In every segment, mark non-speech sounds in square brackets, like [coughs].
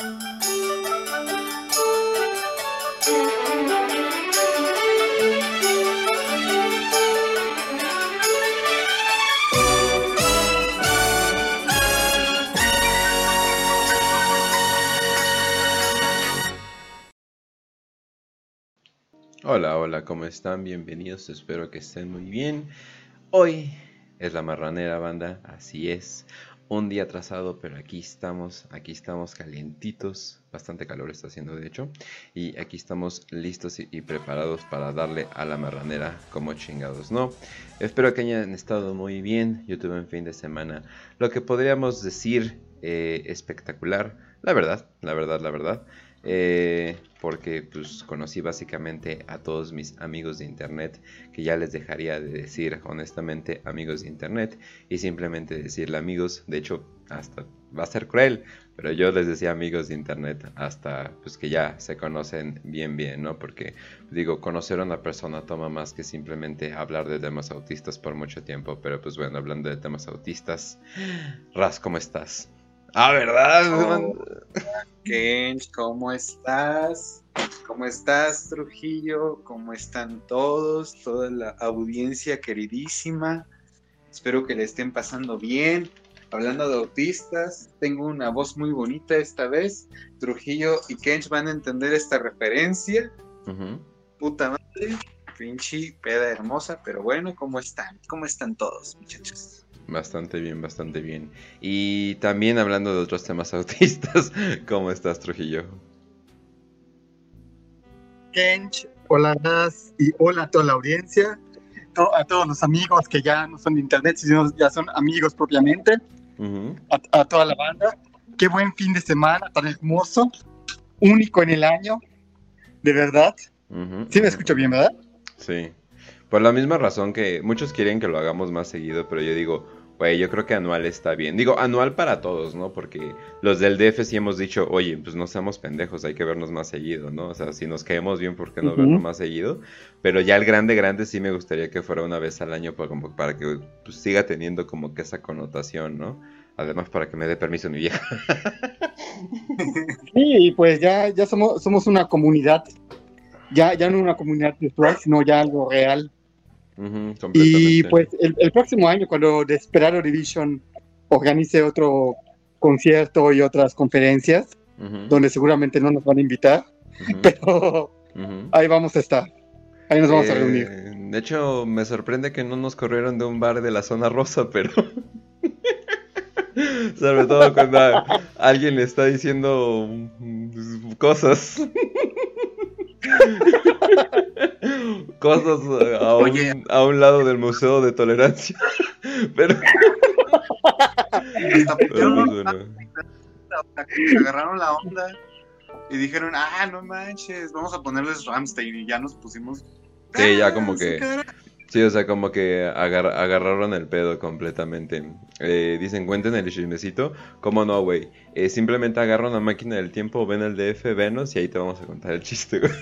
Hola, hola, ¿cómo están? Bienvenidos, espero que estén muy bien. Hoy es la marranera banda, así es. Un día atrasado, pero aquí estamos, aquí estamos calientitos, bastante calor está haciendo de hecho, y aquí estamos listos y, preparados para darle a la marranera como chingados, ¿no? Espero que hayan estado muy bien, yo tuve un fin de semana, lo que podríamos decir eh, espectacular, la verdad, la verdad, la verdad. Eh, porque pues conocí básicamente a todos mis amigos de internet, que ya les dejaría de decir honestamente amigos de internet y simplemente decirle amigos, de hecho hasta va a ser cruel, pero yo les decía amigos de internet hasta pues que ya se conocen bien bien, ¿no? Porque digo, conocer a una persona toma más que simplemente hablar de temas autistas por mucho tiempo, pero pues bueno, hablando de temas autistas, Ras, ¿cómo estás? Ah, ¿verdad? Oh, Kench, ¿cómo estás? ¿Cómo estás, Trujillo? ¿Cómo están todos? Toda la audiencia queridísima. Espero que le estén pasando bien. Hablando de autistas, tengo una voz muy bonita esta vez. Trujillo y Kench van a entender esta referencia. Puta madre, pinche peda hermosa, pero bueno, ¿cómo están? ¿Cómo están todos, muchachos? Bastante bien, bastante bien. Y también hablando de otros temas [laughs] autistas, ¿cómo estás, Trujillo? Kench, hola Nas y hola a toda la audiencia, a todos los amigos que ya no son de internet, sino ya son amigos propiamente, a, a toda la banda. Qué buen fin de semana, tan hermoso, único en el año, de verdad. Ujú, Sí me escucho bien, ¿verdad? Sí. Por la misma razón que muchos quieren que lo hagamos más seguido, pero yo digo, güey, yo creo que anual está bien. Digo, anual para todos, ¿no? Porque los del DF sí hemos dicho, oye, pues no seamos pendejos, hay que vernos más seguido, ¿no? O sea, si nos caemos bien, ¿por qué no vernos más seguido? Pero ya el grande, grande sí me gustaría que fuera una vez al año para, como, para que pues, siga teniendo como que esa connotación, ¿no? Además, para que me dé permiso mi vieja. Sí, y pues ya, ya somos, somos una comunidad, ya, ya no una comunidad virtual, sino ya algo real. Y pues el, el próximo año, cuando Desperado Division organice otro concierto y otras conferencias, donde seguramente no nos van a invitar, [laughs] pero ahí vamos a estar. Ahí nos vamos a Eh, reunir. De hecho, me sorprende que no nos corrieron de un bar de la zona rosa, pero. [laughs] Sobre todo cuando alguien le está diciendo cosas. [laughs] [laughs] cosas eh, a un, Oye. a un lado del Museo de Tolerancia. [laughs] pero. Hasta pero pues, bueno. agarraron la onda y dijeron, ah, no manches, vamos a ponerles Ramstein y ya nos pusimos. Sí, ya "Ah, como su que- cara". Sí, o sea, como que agar- agarraron el pedo completamente. Eh, dicen, cuenten el chismecito. ¿Cómo no, güey? Eh, simplemente agarra una máquina del tiempo, ven el DF, venos y ahí te vamos a contar el chiste, güey.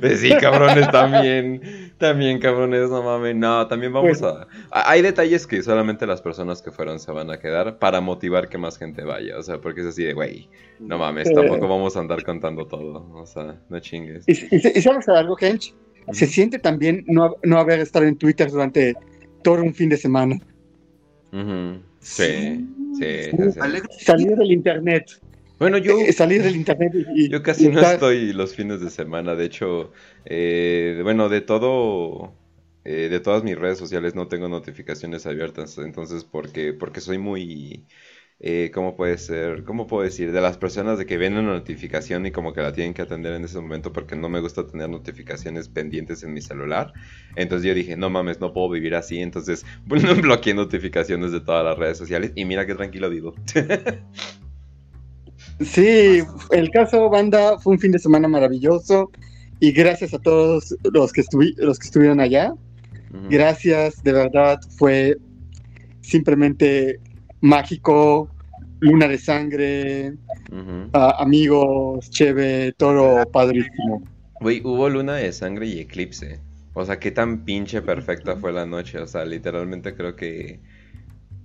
Pues [laughs] sí, cabrones, también. También, cabrones, no mames. No, también vamos a... Hay detalles que solamente las personas que fueron se van a quedar para motivar que más gente vaya. O sea, porque es así de, güey, no mames, tampoco vamos a andar contando todo. O sea, no chingues. Y, y- y sabes algo, Hench, se siente también no, no haber estado en Twitter durante todo un fin de semana. Sí, sí, sí, Salir del internet, Bueno, yo... eh, salir del internet y, y- Yo casi y no estar- estoy los fines de semana, de hecho, eh, bueno, de todo, eh, de todas mis redes sociales no tengo notificaciones abiertas, entonces porque, porque soy muy, eh, ¿cómo puede ser? ¿Cómo puedo decir? De las personas de que ven una notificación y como que la tienen que atender en ese momento porque no me gusta tener notificaciones pendientes en mi celular, entonces yo dije, no mames, no puedo vivir así, entonces [laughs] bueno, bloqueé notificaciones de todas las redes sociales y mira qué tranquilo vivo. [laughs] Sí, el caso banda fue un fin de semana maravilloso y gracias a todos los que, estuvi- los que estuvieron allá. Gracias, de verdad, fue simplemente mágico, luna de sangre, a- amigos, chévere, todo padrísimo. Güey, hubo luna de sangre y eclipse. O sea, qué tan pinche perfecta fue la noche. O sea, literalmente creo que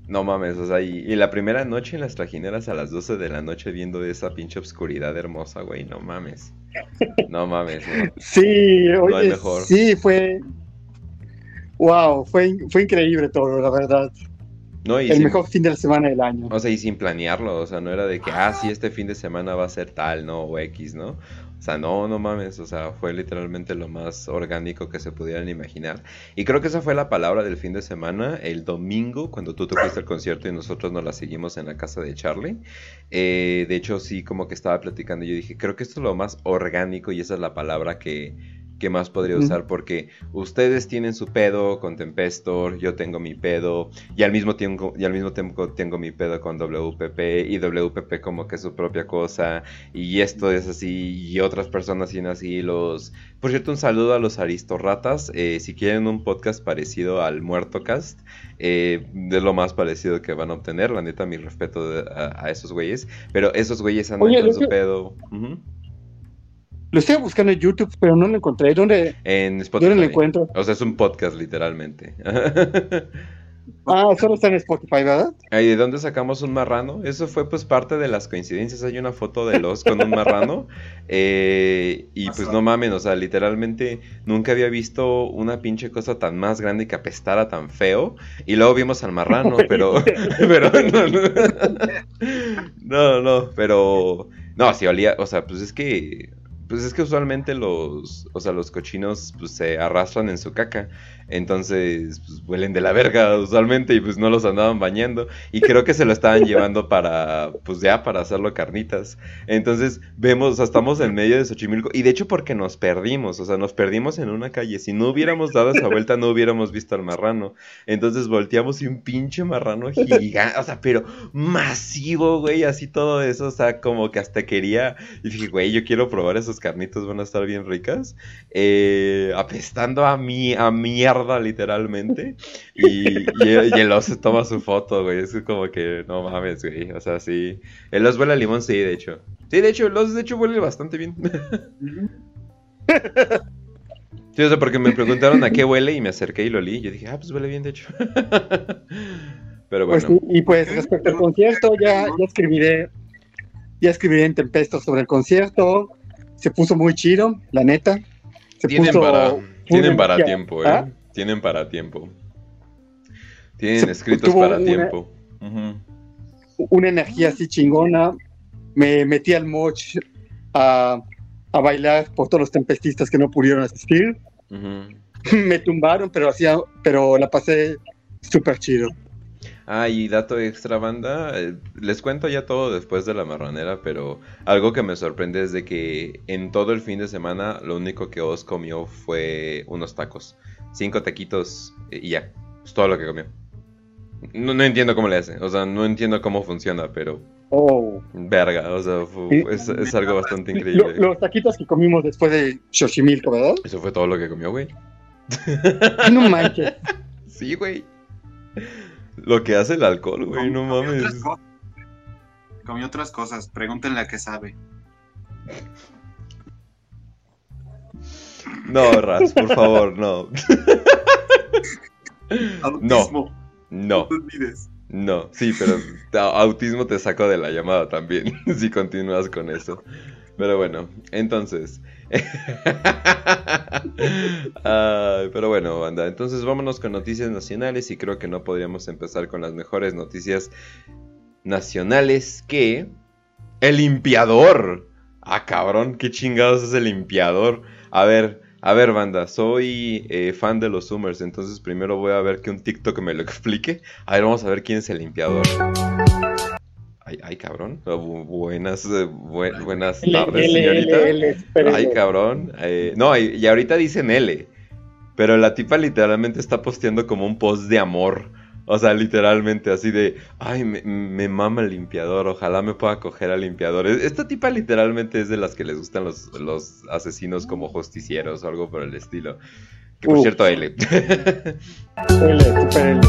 No mames, o sea, y, y la primera noche en las trajineras a las 12 de la noche viendo esa pinche obscuridad hermosa, güey, no mames. No mames. Sí, No oye, mejor. sí, fue. Wow, fue, fue increíble todo, la verdad. No, y El sin- mejor fin de la semana del año. O sea, y sin planearlo, o sea, no era de que, ah, sí, este fin de semana va a ser tal, ¿no? O X, ¿no? O sea, no, no mames, o sea, fue literalmente lo más orgánico que se pudieran imaginar. Y creo que esa fue la palabra del fin de semana, el domingo, cuando tú te fuiste al concierto y nosotros nos la seguimos en la casa de Charlie. Eh, de hecho, sí, como que estaba platicando y yo dije, creo que esto es lo más orgánico y esa es la palabra que, que más podría usar porque ustedes tienen su pedo con Tempestor, yo tengo mi pedo y al mismo tiempo y al mismo tiempo tengo mi pedo con WPP y WPP como que es su propia cosa y esto es así y otras personas tienen así los por cierto un saludo a los aristorratas eh, si quieren un podcast parecido al Muertocast eh, es lo más parecido que van a obtener la neta mi respeto de- a, a esos güeyes pero esos güeyes andan Oye, con su que- pedo. Lo estoy buscando en YouTube, pero no lo encontré. ¿Dónde, en Spotify ¿dónde lo encuentro? o sea es un podcast literalmente [laughs] Ah, solo está en Spotify, ¿verdad? Ay, ¿De dónde sacamos un marrano? Eso fue pues parte de las coincidencias. Hay una foto de los con un marrano. [laughs] eh, y pues no mamen, o sea, literalmente nunca había visto una pinche cosa tan más grande que apestara tan feo. Y luego vimos al marrano, [laughs] pero. pero no, no. No, no, pero. No, sí olía. O sea, pues es que. Pues es que usualmente los, o sea, los cochinos pues, se arrastran en su caca. Entonces, pues huelen de la verga usualmente y pues no los andaban bañando. Y creo que se lo estaban [laughs] llevando para, pues ya, para hacerlo carnitas. Entonces, vemos, o sea, estamos en medio de Xochimilco. Y de hecho, porque nos perdimos, o sea, nos perdimos en una calle. Si no hubiéramos dado esa vuelta, no hubiéramos visto al marrano. Entonces volteamos y un pinche marrano gigante, o sea, pero masivo, güey, así todo eso, o sea, como que hasta quería. Y dije, güey, yo quiero probar esos carnitos, van a estar bien ricas. Eh, apestando a mi, a mierda, literalmente. Y, y, y el oso toma su foto, güey. Es como que no mames, güey. O sea, sí. El oso huele a limón, sí, de hecho. Sí, de hecho, el oso de hecho huele bastante bien. Sí, o sea, porque me preguntaron a qué huele y me acerqué y lo olí. Yo dije, ah, pues huele bien, de hecho. Pero Pues, bueno. y pues respecto al concierto, ya, ya escribiré ya escribiré en Tempesto sobre el concierto. Se puso muy chido, la neta. Se Tienen puso para, tienen para energía. tiempo, ¿eh? ¿Ah? Tienen para tiempo. Tienen escritos para una- tiempo. Una energía así chingona. Me metí al moch a, a bailar por todos los tempestistas que no pudieron asistir. [laughs] Me tumbaron, pero hacía, pero la pasé súper chido. Ah, y dato extra, banda. eh, Les cuento ya todo después de la marranera, pero algo que me sorprende es de que en todo el fin de semana lo único que Oz comió fue unos tacos. Cinco taquitos eh, y ya. Es todo lo que comió. No, no entiendo cómo le hace. O sea, no entiendo cómo funciona, pero Oh. verga. O sea, fu- Sí. es, es algo bastante Lo- increíble. los taquitos que comimos después de Xochimilco, ¿verdad? Eso fue todo lo que comió, güey. No manches. [laughs] Sí, güey. Lo que hace el alcohol, güey, no otras mames. cosas. Comió otras cosas, pregúntenle a qué sabe. No, Raz, por favor, no. [laughs] Autismo, No, olvides. no. Sí, pero autismo te saco de la llamada también, [laughs] si continúas con eso. Pero bueno, entonces. [laughs] Ay, pero bueno, banda. Entonces vámonos con noticias nacionales y creo que no podríamos empezar con las mejores noticias nacionales que el limpiador. Ah, cabrón, qué chingados es el limpiador. A ver, a ver, banda, soy eh, fan de los Summers, entonces primero voy a ver que un TikTok me lo [laughs] explique. A ver, vamos a ver quién es el limpiador. Ay, ay, cabrón. Bu- buenas, bu- buenas tardes, señorita. Ay, cabrón. Eh, no, y, y ahorita dicen L. Pero la tipa literalmente está posteando como un post de amor. O sea, literalmente así de, ay, me, me mama el limpiador, ojalá me pueda coger al limpiador. E- Esta tipa literalmente es de las que les gustan los, los asesinos como justicieros o algo por el estilo. Que por cierto, L. [laughs] L, super L.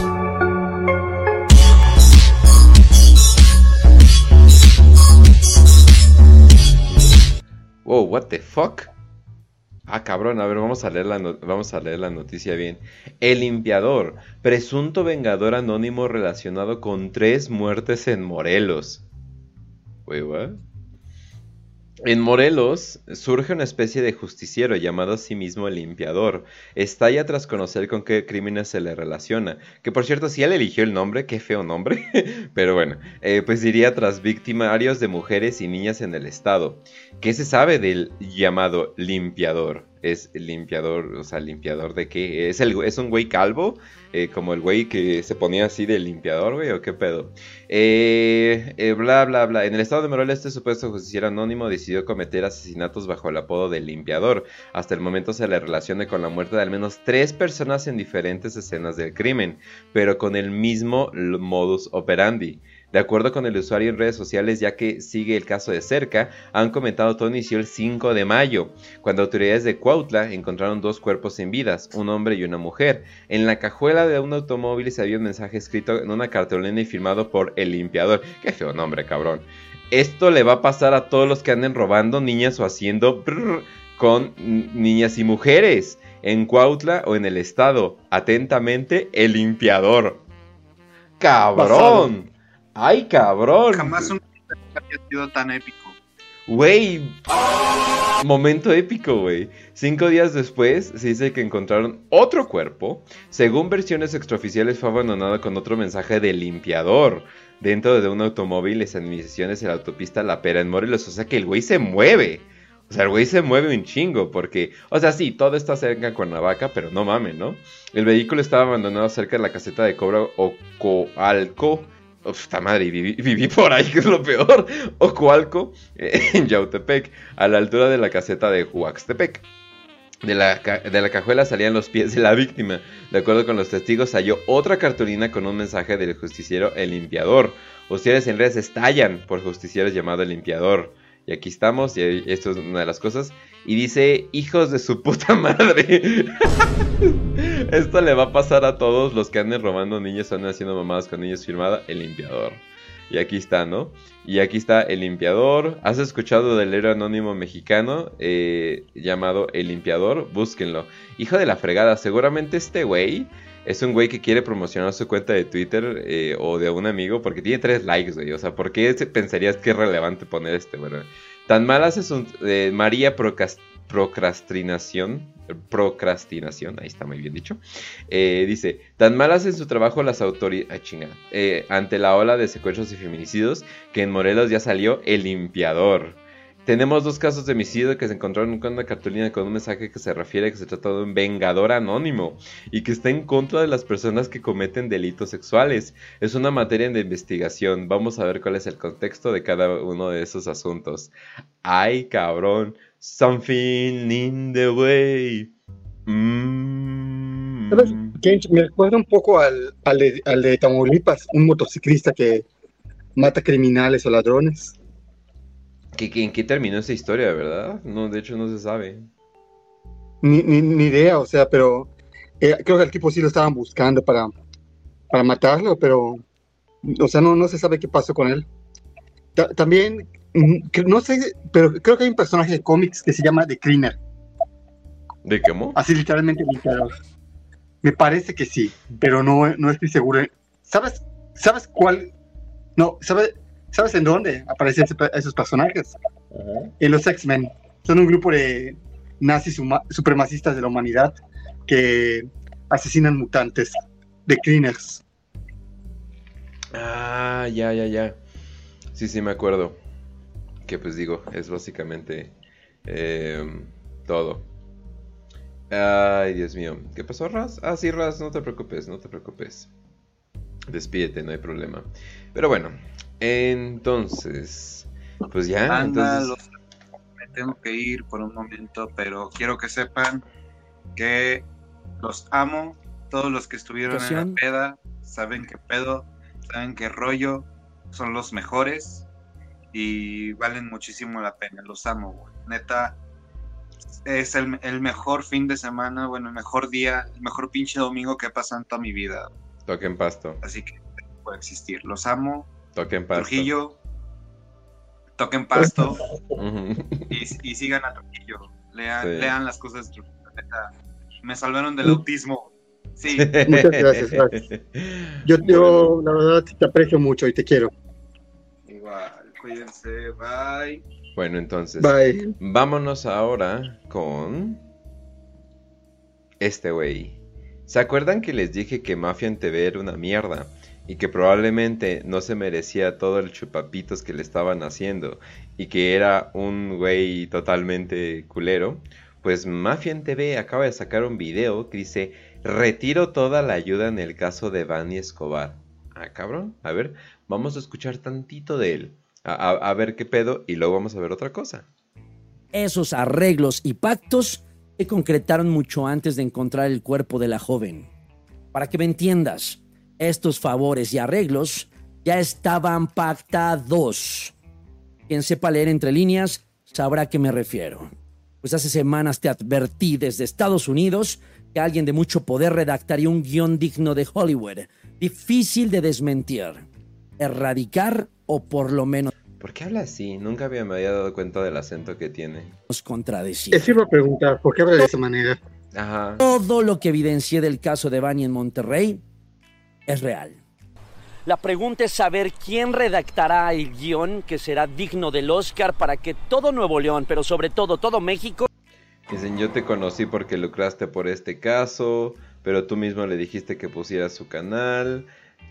wow, what the fuck? Ah, cabrón, a ver, vamos a, leer la vamos a leer la noticia bien. El limpiador, presunto vengador anónimo relacionado con tres muertes en Morelos. Wait, what? En Morelos surge una especie de justiciero llamado a sí mismo el limpiador. Estalla tras conocer con qué crímenes se le relaciona. Que por cierto, si él eligió el nombre, qué feo nombre. [laughs] Pero bueno, eh, pues diría tras victimarios de mujeres y niñas en el estado. ¿Qué se sabe del llamado limpiador? Es limpiador, o sea, limpiador de qué? ¿Es, el, es un güey calvo? Eh, como el güey que se ponía así de limpiador, güey, o qué pedo. Eh, eh, bla, bla, bla. En el estado de Morelos, este supuesto justiciero anónimo decidió cometer asesinatos bajo el apodo de limpiador. Hasta el momento se le relaciona con la muerte de al menos tres personas en diferentes escenas del crimen, pero con el mismo modus operandi. De acuerdo con el usuario en redes sociales, ya que sigue el caso de cerca, han comentado todo inició el 5 de mayo, cuando autoridades de Cuautla encontraron dos cuerpos sin vidas, un hombre y una mujer. En la cajuela de un automóvil se había un mensaje escrito en una cartulina y firmado por el limpiador. Qué feo nombre, cabrón. Esto le va a pasar a todos los que anden robando niñas o haciendo con niñas y mujeres en Cuautla o en el estado. Atentamente, el limpiador. Cabrón. ¡Ay, cabrón! Jamás un había sido tan épico. Güey, momento épico, güey. Cinco días después se dice que encontraron otro cuerpo. Según versiones extraoficiales fue abandonado con otro mensaje de limpiador dentro de un automóvil en inmediaciones en la autopista La Pera en Morelos. O sea que el güey se mueve. O sea, el güey se mueve un chingo porque, o sea, sí, todo está cerca de Cuernavaca, pero no mames, ¿no? El vehículo estaba abandonado cerca de la caseta de cobra Ocoalco Uf, madre, [laughs] viví, por ahí, que es lo peor. Ocoalco, eh, en Yautepec, a la altura de la caseta de Huaxtepec. De la, de la, cajuela salían los pies de la víctima. De acuerdo con los testigos, halló otra cartulina con un mensaje del justiciero El Limpiador. Ustedes en redes estallan por justicieros llamado El Limpiador. Y aquí estamos, y esto es una de las cosas. Y dice, hijos de su puta madre. [laughs] Esto le va a pasar a todos los que anden robando niños anden haciendo mamadas con niños firmada el limpiador. Y aquí está, ¿no? Y aquí está el limpiador. ¿Has escuchado del héroe anónimo mexicano eh, llamado el limpiador? Búsquenlo. Hijo de la fregada, seguramente este güey es un güey que quiere promocionar su cuenta de Twitter eh, o de un amigo porque tiene tres likes, güey. O sea, ¿por qué pensarías que es relevante poner este, bueno? Tan mal hace su eh, María Procrastinación. Procrastinación, ahí está muy bien dicho. Eh, dice: Tan mal hacen su trabajo las autoridades. ante la ola de secuestros y feminicidios que en Morelos ya salió el limpiador. Tenemos dos casos de homicidio que se encontraron con una cartulina con un mensaje que se refiere a que se trata de un vengador anónimo y que está en contra de las personas que cometen delitos sexuales. Es una materia de investigación. Vamos a ver cuál es el contexto de cada uno de esos asuntos. Ay, cabrón. Something in the way. Mm. Me recuerda un poco al, al, de, al de Tamaulipas, un motociclista que mata criminales o ladrones. ¿En qué terminó esa historia, verdad? No, de hecho no se sabe. Ni, ni, idea, o sea, pero eh, creo que el tipo sí lo estaban buscando para, para matarlo, pero, o sea, no, no se sabe qué pasó con él. también, mm, no sé, pero creo que hay un personaje de cómics que se llama The Cleaner. ¿De cómo? Así literalmente Me parece que sí, pero no, no estoy seguro. ¿Sabes, ¿Sabes cuál? No, ¿sabes? ¿Sabes en dónde aparecen esos personajes? En los X-Men. Son un grupo de nazis supremacistas de la humanidad que asesinan mutantes, de cleaners. Ah, ya, ya, ya. Sí, sí, me acuerdo. Que pues digo, es básicamente em, todo. Ay, Dios mío. ¿Qué pasó, Raz? Ah, sí, Raz, no te preocupes, no te preocupes. Despídete, no hay problema. Pero bueno, entonces, pues ya. entonces... me tengo que ir por un momento, pero quiero que sepan que los amo. Todos los que estuvieron en la peda saben que pedo, saben que rollo, son los mejores y valen muchísimo la pena. Los amo, Neta, es el, mejor fin de semana, bueno, el mejor día, el mejor pinche domingo que he pasado en toda mi vida. Toquen pasto. Así que puede existir. Los amo Toquen pasto. Trujillo, toquen pasto [laughs] y, sigan a Trujillo. Lean, lean las cosas de Trujillo. Me salvaron del autismo. Sí. [laughs] Muchas gracias, gracias. Yo, yo, la verdad, te aprecio mucho y te quiero. Igual, cuídense, bye. Bueno, entonces, Bye. vámonos ahora con este güey. ¿Se acuerdan que les dije que Mafia en TV era una mierda? Y que probablemente no se merecía todo el chupapitos que le estaban haciendo. Y que era un güey totalmente culero. Pues Mafia en TV acaba de sacar un video que dice Retiro toda la ayuda en el caso de Vanny Escobar. Ah, cabrón. A ver, vamos a escuchar tantito de él. A- a ver qué pedo y luego vamos a ver otra cosa. Esos arreglos y pactos se concretaron mucho antes de encontrar el cuerpo de la joven. Para que me entiendas, estos favores y arreglos ya estaban pactados. Quien sepa leer entre líneas sabrá a qué me refiero. Pues hace semanas te advertí desde Estados Unidos que alguien de mucho poder redactaría un guion digno de Hollywood, difícil de desmentir, erradicar o por lo menos ¿Por qué habla así? Nunca había- me había dado cuenta del acento que tiene. contradecir. Eso iba a preguntar, ¿por qué habla de esa manera? Ajá. Todo lo que evidencié del caso de Bani en Monterrey es real. La pregunta es saber quién redactará el guion que será digno del Oscar para que todo Nuevo León, pero sobre todo todo México, Dicen, yo te conocí porque lucraste por este caso, pero tú mismo le dijiste que pusiera su canal.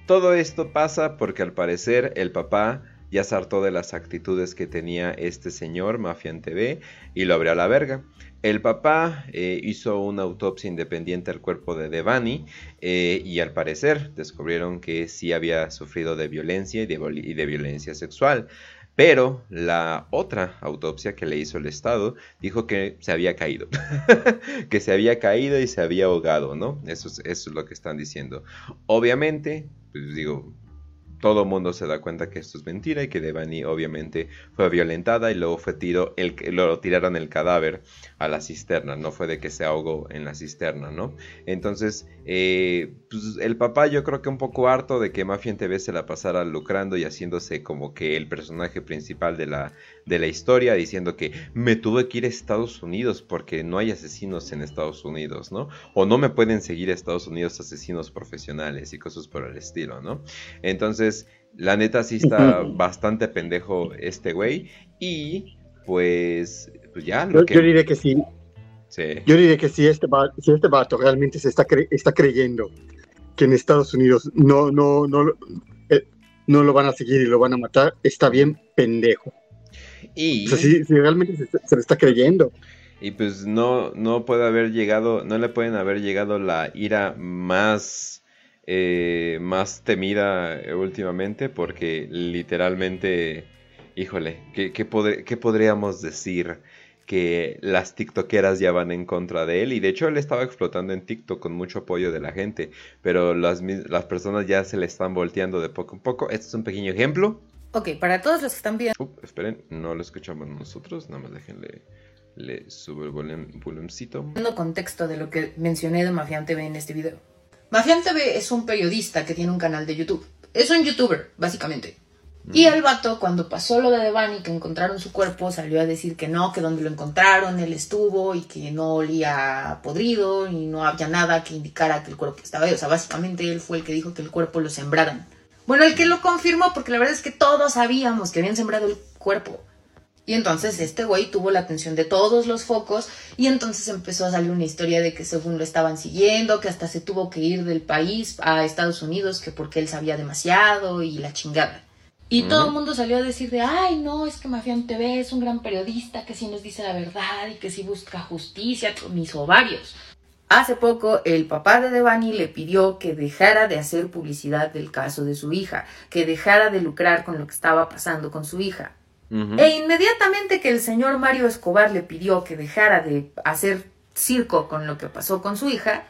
Todo esto pasa porque al parecer el papá ya se hartó de las actitudes que tenía este señor, Mafia en TV, y lo abrió a la verga. El papá eh, hizo una autopsia independiente al cuerpo de Devani eh, y al parecer descubrieron que sí había sufrido de violencia y de, violencia sexual. Pero la otra autopsia que le hizo el Estado dijo que se había caído. [laughs] que se había caído y se había ahogado, ¿no? Eso es, eso es lo que están diciendo. Obviamente, pues digo, todo mundo se da cuenta que esto es mentira y que Devani obviamente fue violentada y luego fue tiro, el, lo tiraron el cadáver a la cisterna, no fue de que se ahogó en la cisterna, ¿no? Entonces, eh, pues el papá yo creo que un poco harto de que Mafia en TV se la pasara lucrando y haciéndose como que el personaje principal de la, de la historia, diciendo que me tuve que ir a Estados Unidos porque no hay asesinos en Estados Unidos, ¿no? O no me pueden seguir a Estados Unidos asesinos profesionales y cosas por el estilo, ¿no? Entonces, la neta sí está bastante pendejo este güey y pues, pues ya lo Yo, que... yo diré que sí. Sí. Yo diré que si este, va- si este vato realmente se está, cre- está creyendo que en Estados Unidos no, no, no, eh, no lo van a seguir y lo van a matar, está bien pendejo. Y... O sea, si, si realmente se, se lo está creyendo. Y pues no, no puede haber llegado, no le pueden haber llegado la ira más, eh, más temida eh, últimamente, porque literalmente, híjole, ¿qué, qué, qué podríamos decir? Que las tiktokeras ya van en contra de él, y de hecho él estaba explotando en TikTok con mucho apoyo de la gente, pero las, las personas ya se le están volteando de poco en poco. Este es un pequeño ejemplo. Ok, para todos los que están viendo Up, esperen, no lo escuchamos nosotros, nada más déjenle, le subo el volum- volumcito. contexto de lo que mencioné de Mafián TV en este video. Mafián TV es un periodista que tiene un canal de YouTube. Es un youtuber, básicamente. Y el vato, cuando pasó lo de Devani, que encontraron su cuerpo, salió a decir que no, que donde lo encontraron él estuvo y que no olía podrido y no había nada que indicara que el cuerpo estaba ahí. O sea, básicamente él fue el que dijo que el cuerpo lo sembraran. Bueno, el que lo confirmó, porque la verdad es que todos sabíamos que habían sembrado el cuerpo. Y entonces este güey tuvo la atención de todos los focos y entonces empezó a salir una historia de que según lo estaban siguiendo, que hasta se tuvo que ir del país a Estados Unidos, que porque él sabía demasiado y la chingada. Y todo el mundo salió a decir de, ay, no, es que Mafián TV es un gran periodista que sí nos dice la verdad y que sí busca justicia con mis ovarios. Hace poco el papá de Devani le pidió que dejara de hacer publicidad del caso de su hija, que dejara de lucrar con lo que estaba pasando con su hija. E inmediatamente que el señor Mario Escobar le pidió que dejara de hacer circo con lo que pasó con su hija,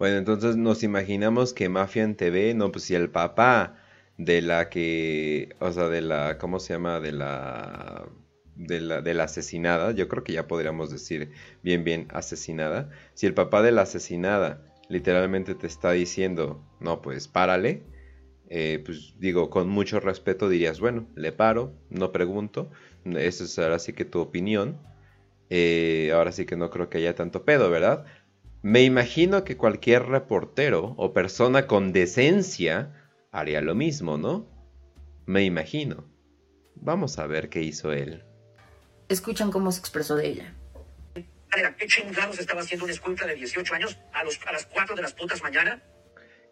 Bueno, entonces nos imaginamos que Mafia en TV, no, pues si el papá de la que, o sea, de la, ¿cómo se llama? De la, de la, de la asesinada, yo creo que ya podríamos decir bien, bien asesinada. Si el papá de la asesinada literalmente te está diciendo, no, pues párale, eh, pues digo, con mucho respeto dirías, bueno, le paro, no pregunto, eso es ahora sí que tu opinión. eh, ahora sí que no creo que haya tanto pedo, ¿verdad? Me imagino que cualquier reportero o persona con decencia haría lo mismo, ¿no? Me imagino. Vamos a ver qué hizo él. Escuchan cómo se expresó de ella. ¿Qué chingados estaba haciendo una escuela de 18 años a, los, a las 4 de las putas mañana?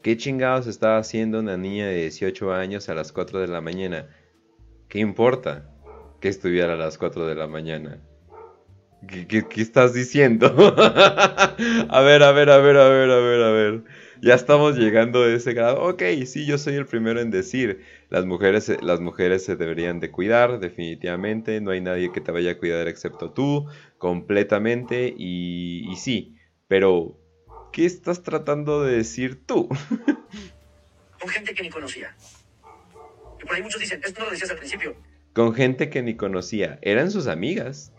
¿Qué chingados estaba haciendo una niña de 18 años a las 4 de la mañana? ¿Qué importa que estuviera a las 4 de la mañana? ¿Qué, estás diciendo? [laughs] a ver, a ver, a ver, a ver, a ver, a ver. Ya estamos llegando a ese grado. Ok, sí, yo soy el primero en decir, las mujeres, las mujeres se deberían de cuidar, definitivamente. No hay nadie que te vaya a cuidar excepto tú, completamente. Y, y sí, pero ¿qué estás tratando de decir tú? Con gente que ni conocía. Y por ahí muchos dicen, esto no lo decías al principio. Con gente que ni conocía. Eran sus amigas.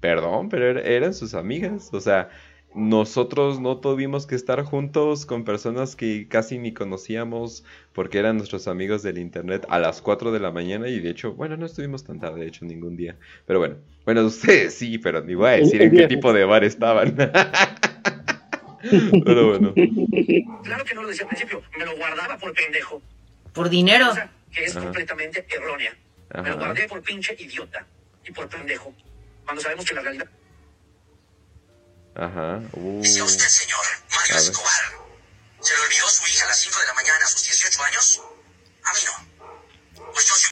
Perdón, pero er-, eran sus amigas. O sea, nosotros no tuvimos que estar juntos con personas que casi ni conocíamos porque eran nuestros amigos del internet a las 4 de la mañana y de hecho, bueno, no estuvimos tan tarde, de hecho, ningún día. Pero bueno, bueno, [laughs] ustedes sí, pero ni voy a decir en qué tipo de bar estaban. [laughs] pero bueno. Claro que no lo decía al principio, me lo guardaba por pendejo. Por dinero. Que es completamente errónea. Me lo guardé por pinche idiota y por pendejo cuando sabemos que la realidad... Ajá. Uh. ¿Es usted, señor, Mario Escobar, ¿se le olvidó su hija a las 5 de la mañana a sus 18 años? A mí no. Pues yo...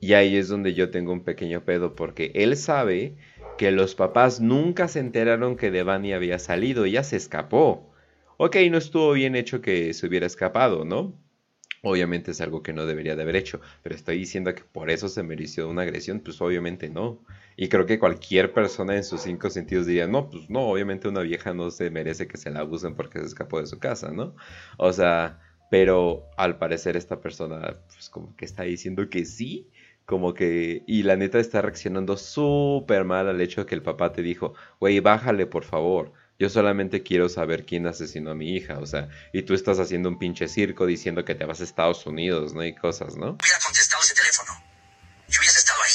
Y ahí es donde yo tengo un pequeño pedo, porque él sabe que los papás nunca se enteraron que Devani había salido, ella se escapó. Ok, no estuvo bien hecho que se hubiera escapado, ¿no? Obviamente es algo que no debería de haber hecho, pero estoy diciendo que por eso se mereció una agresión, pues obviamente no. Y creo que cualquier persona en sus cinco sentidos diría, no, pues no, obviamente una vieja no se merece que se la abusen porque se escapó de su casa, ¿no? O sea, pero al parecer esta persona, pues como que está diciendo que sí, como que, y la neta está reaccionando súper mal al hecho de que el papá te dijo, güey, bájale por favor. Yo solamente quiero saber quién asesinó a mi hija, o sea, y tú estás haciendo un pinche circo diciendo que te vas a Estados Unidos, ¿no? Y cosas, ¿no? Hubiera contestado ese teléfono. Y hubiese estado ahí.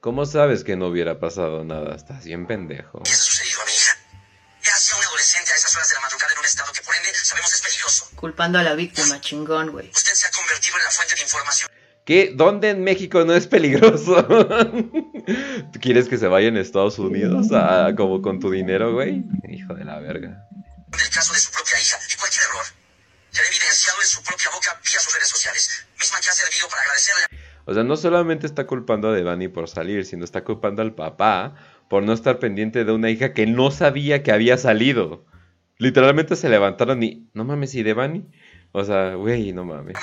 ¿Cómo sabes que no hubiera pasado nada? Estás bien pendejo. ¿Qué ha sucedido a mi hija? ¿Qué hace un adolescente a esas horas de la madrugada en un estado que por ende sabemos es peligroso? Culpando a la víctima, chingón, güey. Usted se ha convertido en la fuente de información. ¿Qué? ¿Dónde en México no es peligroso? [laughs] ¿Tú quieres que se vaya en Estados Unidos a, como con tu dinero, güey? Hijo de la verga. El caso de su propia hija y cualquier error. Se ha evidenciado en su propia boca vía sus redes sociales, misma que ha servido para agradecerle o sea, no solamente está culpando a Devani por salir, sino está culpando al papá por no estar pendiente de una hija que no sabía que había salido. Literalmente se levantaron y, no mames, ¿y Devani? O sea, güey, no mames.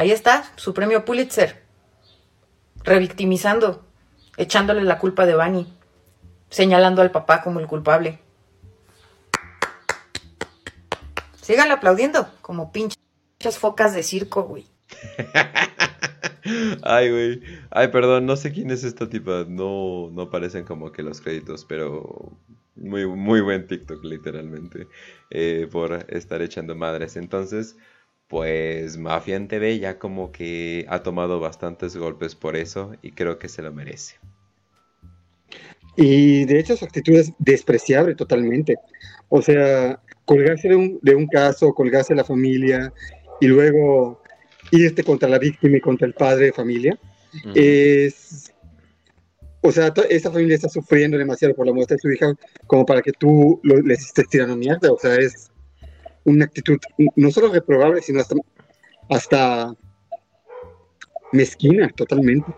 Ahí está, su premio Pulitzer. Revictimizando, echándole la culpa a Devani, señalando al papá como el culpable. Síganlo aplaudiendo, como pinches focas de circo, güey. [laughs] Ay, güey. Ay, perdón, no sé quién es esta tipa. No, no aparecen como que los créditos, pero muy, muy buen TikTok, literalmente, eh, por estar echando madres. Entonces, pues Mafia en TV ya como que ha tomado bastantes golpes por eso y creo que se lo merece. Y de hecho su actitud es despreciable totalmente. O sea, colgarse de un, de un caso, colgarse de la familia y luego irte contra la víctima y contra el padre de familia, es... O sea, esa familia está sufriendo demasiado por la muerte de su hija como para que tú lo, les estés tirando mierda. O sea, es una actitud no solo reprobable, sino hasta, hasta mezquina totalmente.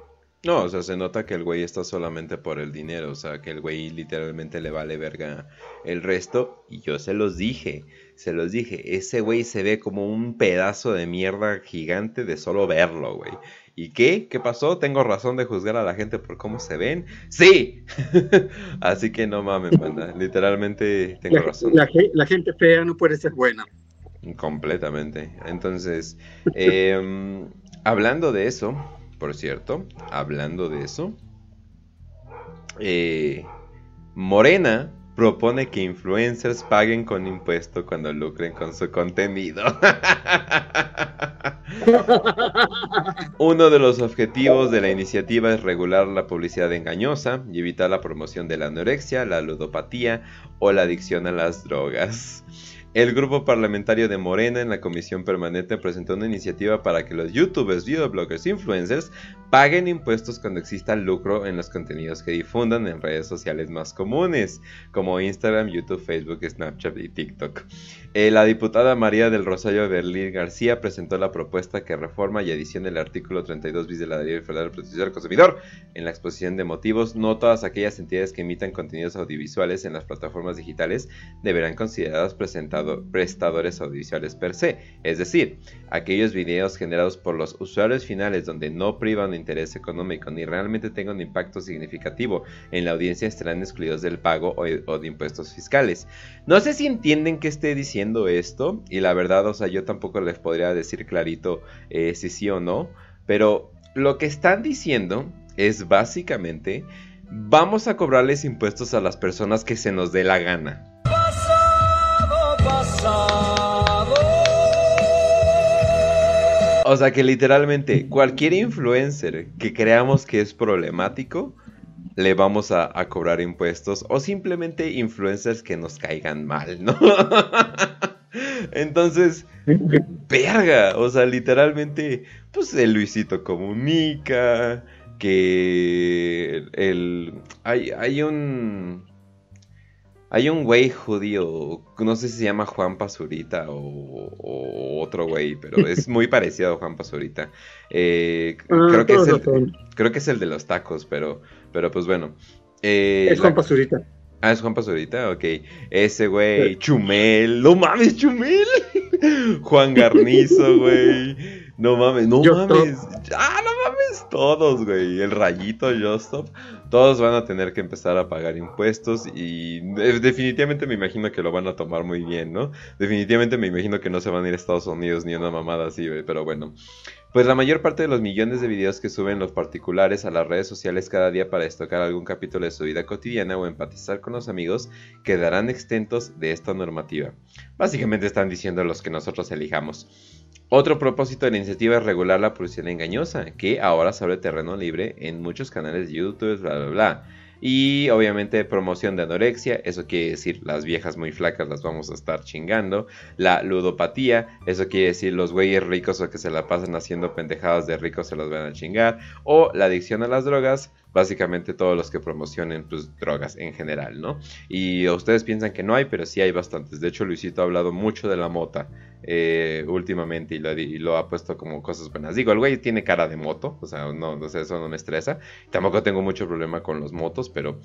No, o sea, se nota que el güey está solamente por el dinero, o sea, que el güey literalmente le vale verga el resto. Y yo se los dije, se los dije, ese güey se ve como un pedazo de mierda gigante de solo verlo, güey. ¿Y qué? ¿Qué pasó? ¿Tengo razón de juzgar a la gente por cómo se ven? ¡Sí! [laughs] Así que no mames, banda. Literalmente tengo razón. La, gente fea no puede ser buena. Completamente. Entonces, [laughs] em, hablando de eso, por cierto, hablando de eso, eh, Morena propone que influencers paguen con impuesto cuando lucren con su contenido. [laughs] Uno de los objetivos de la iniciativa es regular la publicidad engañosa y evitar la promoción de la anorexia, la ludopatía o la adicción a las drogas. El grupo parlamentario de Morena en la Comisión Permanente presentó una iniciativa para que los youtubers, videobloggers, influencers paguen impuestos cuando exista lucro en los contenidos que difundan en redes sociales más comunes, como Instagram, YouTube, Facebook, Snapchat y TikTok. Eh, la diputada María del Rosario Berlín García presentó la propuesta que reforma y adiciona el artículo 32 bis de la Ley Federal de Protección del Consumidor. En la exposición de motivos, no todas aquellas entidades que emitan contenidos audiovisuales en las plataformas digitales deberán consideradas prestadores audiovisuales per se, es decir, aquellos videos generados por los usuarios finales donde no privan de interés económico ni realmente tengan un impacto significativo en la audiencia estarán excluidos del pago o, de impuestos fiscales. No sé si entienden que esté diciendo esto y la verdad, o sea, yo tampoco les podría decir clarito eh, si sí o no, pero lo que están diciendo es básicamente vamos a cobrarles impuestos a las personas que se nos dé la gana. O sea que literalmente cualquier influencer que creamos que es problemático, le vamos a, cobrar impuestos o simplemente influencers que nos caigan mal, ¿no? [laughs] Entonces, verga, o sea, literalmente, pues el Luisito comunica, que el... Hay, hay un... Hay un güey judío, no sé si se llama Juan Pazurita o, otro güey, pero [laughs] es muy parecido a Juan Pazurita. Eh, ah, creo, que es el, creo que es el de los tacos, pero pero pues bueno. Eh, es Juan Pazurita. Ah, es Juan Pazurita, ok. Ese güey, Chumel, no mames, Chumel. [laughs] Juan Garnizo, güey. No mames, no mames. Ah, no mames, todos, güey. El rayito, Justop. Todos van a tener que empezar a pagar impuestos y eh, definitivamente me imagino que lo van a tomar muy bien, ¿no? Definitivamente me imagino que no se van a ir a Estados Unidos ni una mamada así, güey, pero bueno. Pues la mayor parte de los millones de videos que suben los particulares a las redes sociales cada día para destacar algún capítulo de su vida cotidiana o empatizar con los amigos quedarán exentos de esta normativa. Básicamente están diciendo los que nosotros elijamos. Otro propósito de la iniciativa es regular la publicidad engañosa, que ahora se abre terreno libre en muchos canales de YouTube, bla, bla, bla. Y obviamente promoción de anorexia, eso quiere decir las viejas muy flacas las vamos a estar chingando. La ludopatía, eso quiere decir los güeyes ricos o que se la pasan haciendo pendejadas de ricos se los van a chingar. O la adicción a las drogas, básicamente todos los que promocionen pues, drogas en general, ¿no? Y ustedes piensan que no hay, pero sí hay bastantes. De hecho, Luisito ha hablado mucho de la mota eh, últimamente y lo, ha puesto como cosas buenas. Digo, el güey tiene cara de moto, o sea, no, no sé, eso no me estresa. Tampoco tengo mucho problema con los motos, pero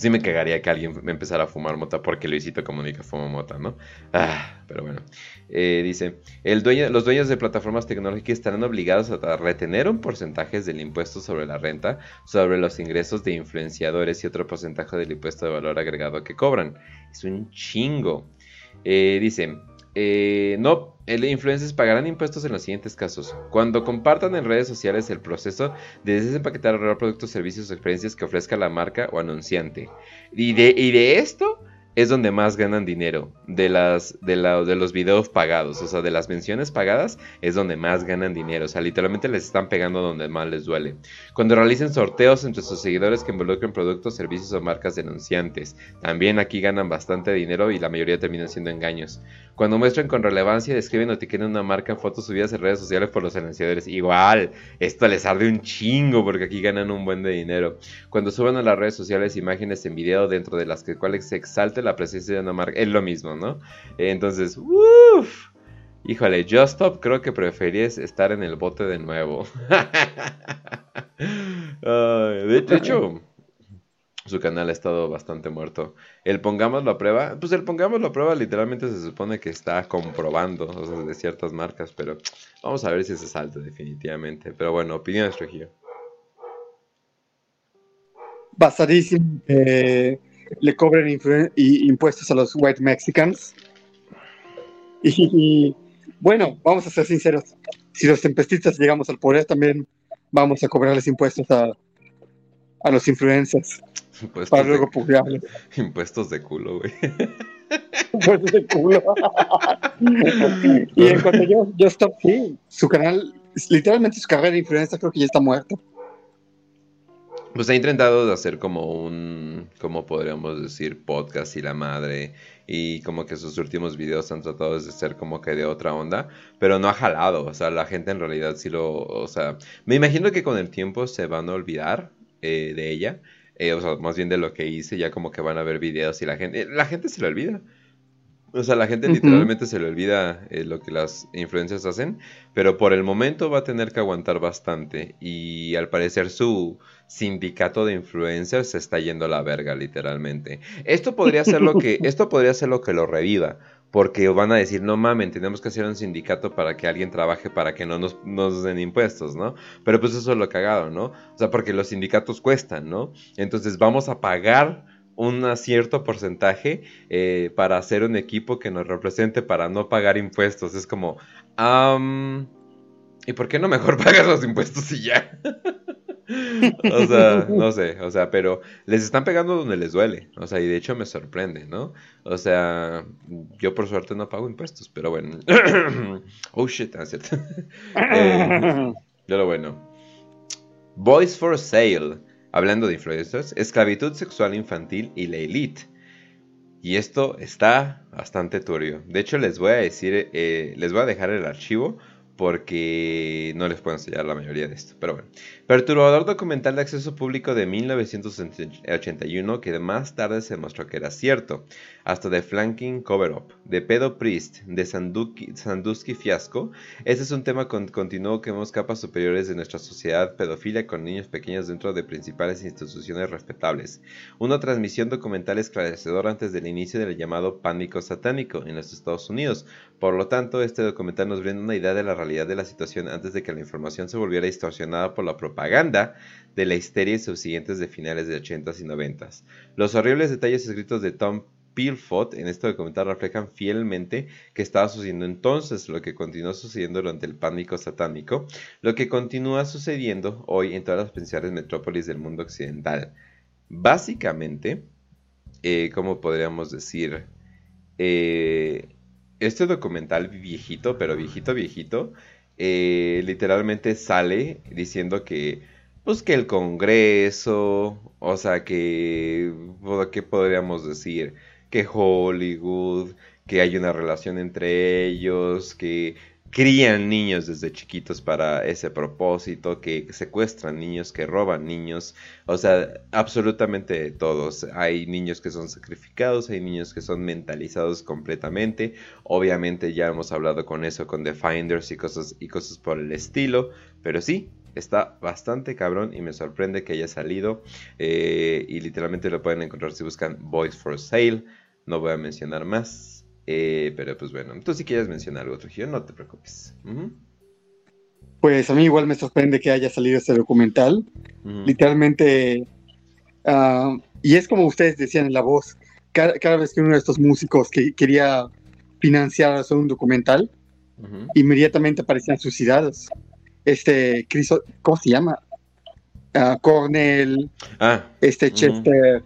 sí me cagaría que alguien me empezara a fumar mota porque Luisito Comunica fuma mota, ¿no? Ah, pero bueno. Eh, dice, los dueños de plataformas tecnológicas estarán obligados a retener un porcentaje del impuesto sobre la renta, sobre los ingresos de influenciadores y otro porcentaje del impuesto de valor agregado que cobran. Es un chingo. Eh, dice, eh, no, el influencers pagarán impuestos en los siguientes casos. Cuando compartan en redes sociales el proceso de desempaquetar o productos, servicios o experiencias que ofrezca la marca o anunciante. Y de, y de esto es donde más ganan dinero de las de, los videos pagados, o sea, de las menciones pagadas es donde más ganan dinero, o sea, literalmente les están pegando donde más les duele. Cuando realicen sorteos entre sus seguidores que involucren productos, servicios o marcas denunciantes, también aquí ganan bastante dinero y la mayoría terminan siendo engaños. Cuando muestran con relevancia, describen o etiquetan una marca en fotos subidas en redes sociales por los anunciadores, igual, esto les arde un chingo porque aquí ganan un buen de dinero. Cuando suban a las redes sociales imágenes en video dentro de las que cuales se la presencia de una marca, es lo mismo, ¿no? Entonces, uff. Híjole, Just Stop creo que preferís estar en el bote de nuevo. [laughs] de, hecho, su canal ha estado bastante muerto. El pongámoslo a prueba, pues el pongámoslo a prueba literalmente se supone que está comprobando o sea, de ciertas marcas, pero vamos a ver si se salta definitivamente. Pero bueno, opiniones, Regio. Basadísimo. Eh, le cobren impuestos a los white Mexicans. [laughs] Y, bueno, vamos a ser sinceros, si los tempestistas llegamos al poder también vamos a cobrarles impuestos a, a los influencers Impuestos, para de, luego putearlos. [laughs] impuestos de culo, güey. [laughs] Pues de culo. y en cuanto yo, yo stop, sí, su canal, literalmente su carrera de influencer creo que ya está muerta. Pues ha intentado de hacer como un, como podríamos decir, podcast y la madre. Y como que sus últimos videos han tratado de ser como que de otra onda. Pero no ha jalado. O sea, la gente en realidad sí lo... O sea, me imagino que con el tiempo se van a olvidar eh, de ella. Eh, o sea, más bien de lo que hice. Ya como que van a ver videos y la gente... La gente se le olvida. O sea, la gente literalmente se le olvida eh, lo que las influencias hacen, pero por el momento va a tener que aguantar bastante y al parecer su sindicato de influencers se está yendo a la verga literalmente. Esto podría ser lo que [laughs] esto podría ser lo que lo reviva, porque van a decir, "No mamen, tenemos que hacer un sindicato para que alguien trabaje para que no nos, nos den impuestos, ¿no?" Pero pues eso es lo cagado, ¿no? O sea, porque los sindicatos cuestan, ¿no? Entonces vamos a pagar un cierto porcentaje eh, para hacer un equipo que nos represente para no pagar impuestos. Es como, ¿y por qué no mejor [laughs] pagas los impuestos y ya? [laughs] o sea, no sé, o sea, pero les están pegando donde les duele. O sea, y de hecho me sorprende, ¿no? O sea, yo por suerte no pago impuestos, pero bueno. [coughs] oh shit, ¿no es cierto? [laughs] Eh, bueno. Boys for Sale. Hablando de influencers, esclavitud sexual infantil y la elite. Y esto está bastante turbio. De hecho, les voy a decir, eh, les voy a dejar el archivo porque no les puedo enseñar la mayoría de esto. Pero bueno. Perturbador documental de acceso público de 1981 que más tarde se mostró que era cierto. Hasta de Flanking Cover Up, de Pedo Priest, de Sandusky Fiasco. Este es un tema con, continuo que vemos capas superiores de nuestra sociedad pedofilia con niños pequeños dentro de principales instituciones respetables. Una transmisión documental esclarecedora antes del inicio del llamado pánico satánico en los Estados Unidos. Por lo tanto, este documental nos brinda una idea de la realidad de la situación antes de que la información se volviera distorsionada por la propaganda de la histeria y subsiguientes de finales de 80s y 90s. Los horribles detalles escritos de Tom Pilfot en este documental reflejan fielmente que estaba sucediendo entonces lo que continuó sucediendo durante el pánico satánico, lo que continúa sucediendo hoy en todas las principales metrópolis del mundo occidental. Básicamente, eh, ¿cómo podríamos decir? Eh, este documental viejito, pero viejito, viejito, eh, literalmente sale diciendo que, pues que el Congreso, o sea, que, ¿qué podríamos decir? Que Hollywood, que hay una relación entre ellos, que crían niños desde chiquitos para ese propósito, que secuestran niños, que roban niños, o sea, absolutamente todos. Hay niños que son sacrificados, hay niños que son mentalizados completamente. Obviamente ya hemos hablado con eso, con The Finders y cosas, y cosas por el estilo, pero sí. Está bastante cabrón y me sorprende que haya salido. eh, y literalmente lo pueden encontrar si buscan Boys for Sale. No voy a mencionar más. Eh, pero pues bueno, tú si quieres mencionar algo, Trujillo, no te preocupes. Pues a mí igual me sorprende que haya salido este documental. Literalmente, ah, y es como ustedes decían en la voz, cada, cada vez que uno de estos músicos que quería financiar hacer un documental, inmediatamente aparecían suicidados. Este, Chris, ¿cómo se llama? Ah, Cornell, Ah, este. Chester,